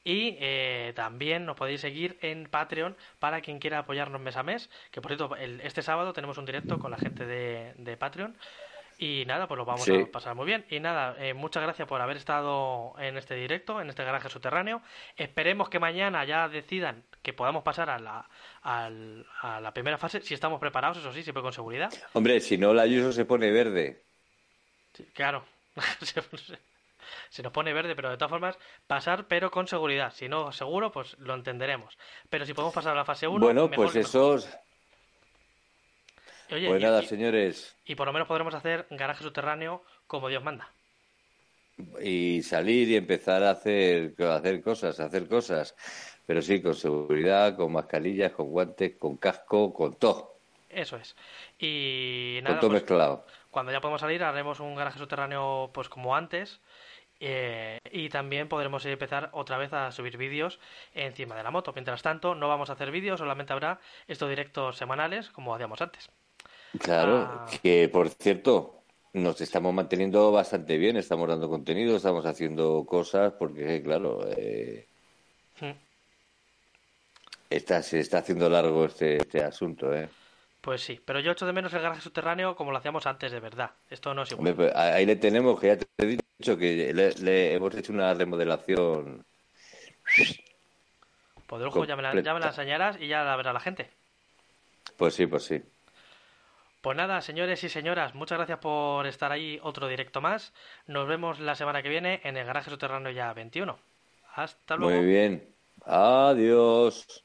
Y eh, también nos podéis seguir en Patreon para quien quiera apoyarnos mes a mes. Que por cierto, el- este sábado tenemos un directo con la gente de, de Patreon. Y nada, pues lo vamos Sí. a pasar muy bien. Y nada, eh, muchas gracias por haber estado en este directo, en este garaje subterráneo. Esperemos que mañana ya decidan que podamos pasar a la, al- a la primera fase, si estamos preparados, eso sí, siempre con seguridad. Hombre, si no, la Ayuso se pone verde. Sí, claro, se, nos pone verde, pero de todas formas, pasar, pero con seguridad. Si no, seguro, pues lo entenderemos. Pero si podemos pasar a la fase 1, Bueno, pues eso. Oye, Pues y- nada, y- señores. y por lo menos podremos hacer garaje subterráneo como Dios manda. y salir y empezar a hacer, a hacer cosas, a hacer cosas. Pero sí, con seguridad, con mascarillas, con guantes, con casco, con todo. Eso es. Y Con nada, todo pues, mezclado. cuando ya podamos salir haremos un garaje subterráneo pues como antes eh, y también podremos empezar otra vez a subir vídeos encima de la moto. Mientras tanto no vamos a hacer vídeos, solamente habrá estos directos semanales como hacíamos antes. Claro, Ah. que por cierto, nos estamos manteniendo bastante bien, estamos dando contenido, estamos haciendo cosas, porque claro, eh. Está, se está haciendo largo este, este asunto, ¿eh? Pues sí, pero yo echo de menos el garaje subterráneo como lo hacíamos antes de verdad. Esto no es igual. Hombre, pues, ahí le tenemos, que ya te he dicho que le, le hemos hecho una remodelación. Pues de luego ya me, la, ya me la enseñarás y ya la verá la gente. Pues sí, pues sí. Pues nada, señores y señoras, muchas gracias por estar ahí otro directo más. Nos vemos la semana que viene en el garaje subterráneo ya 21. Hasta luego. Muy bien. Adiós.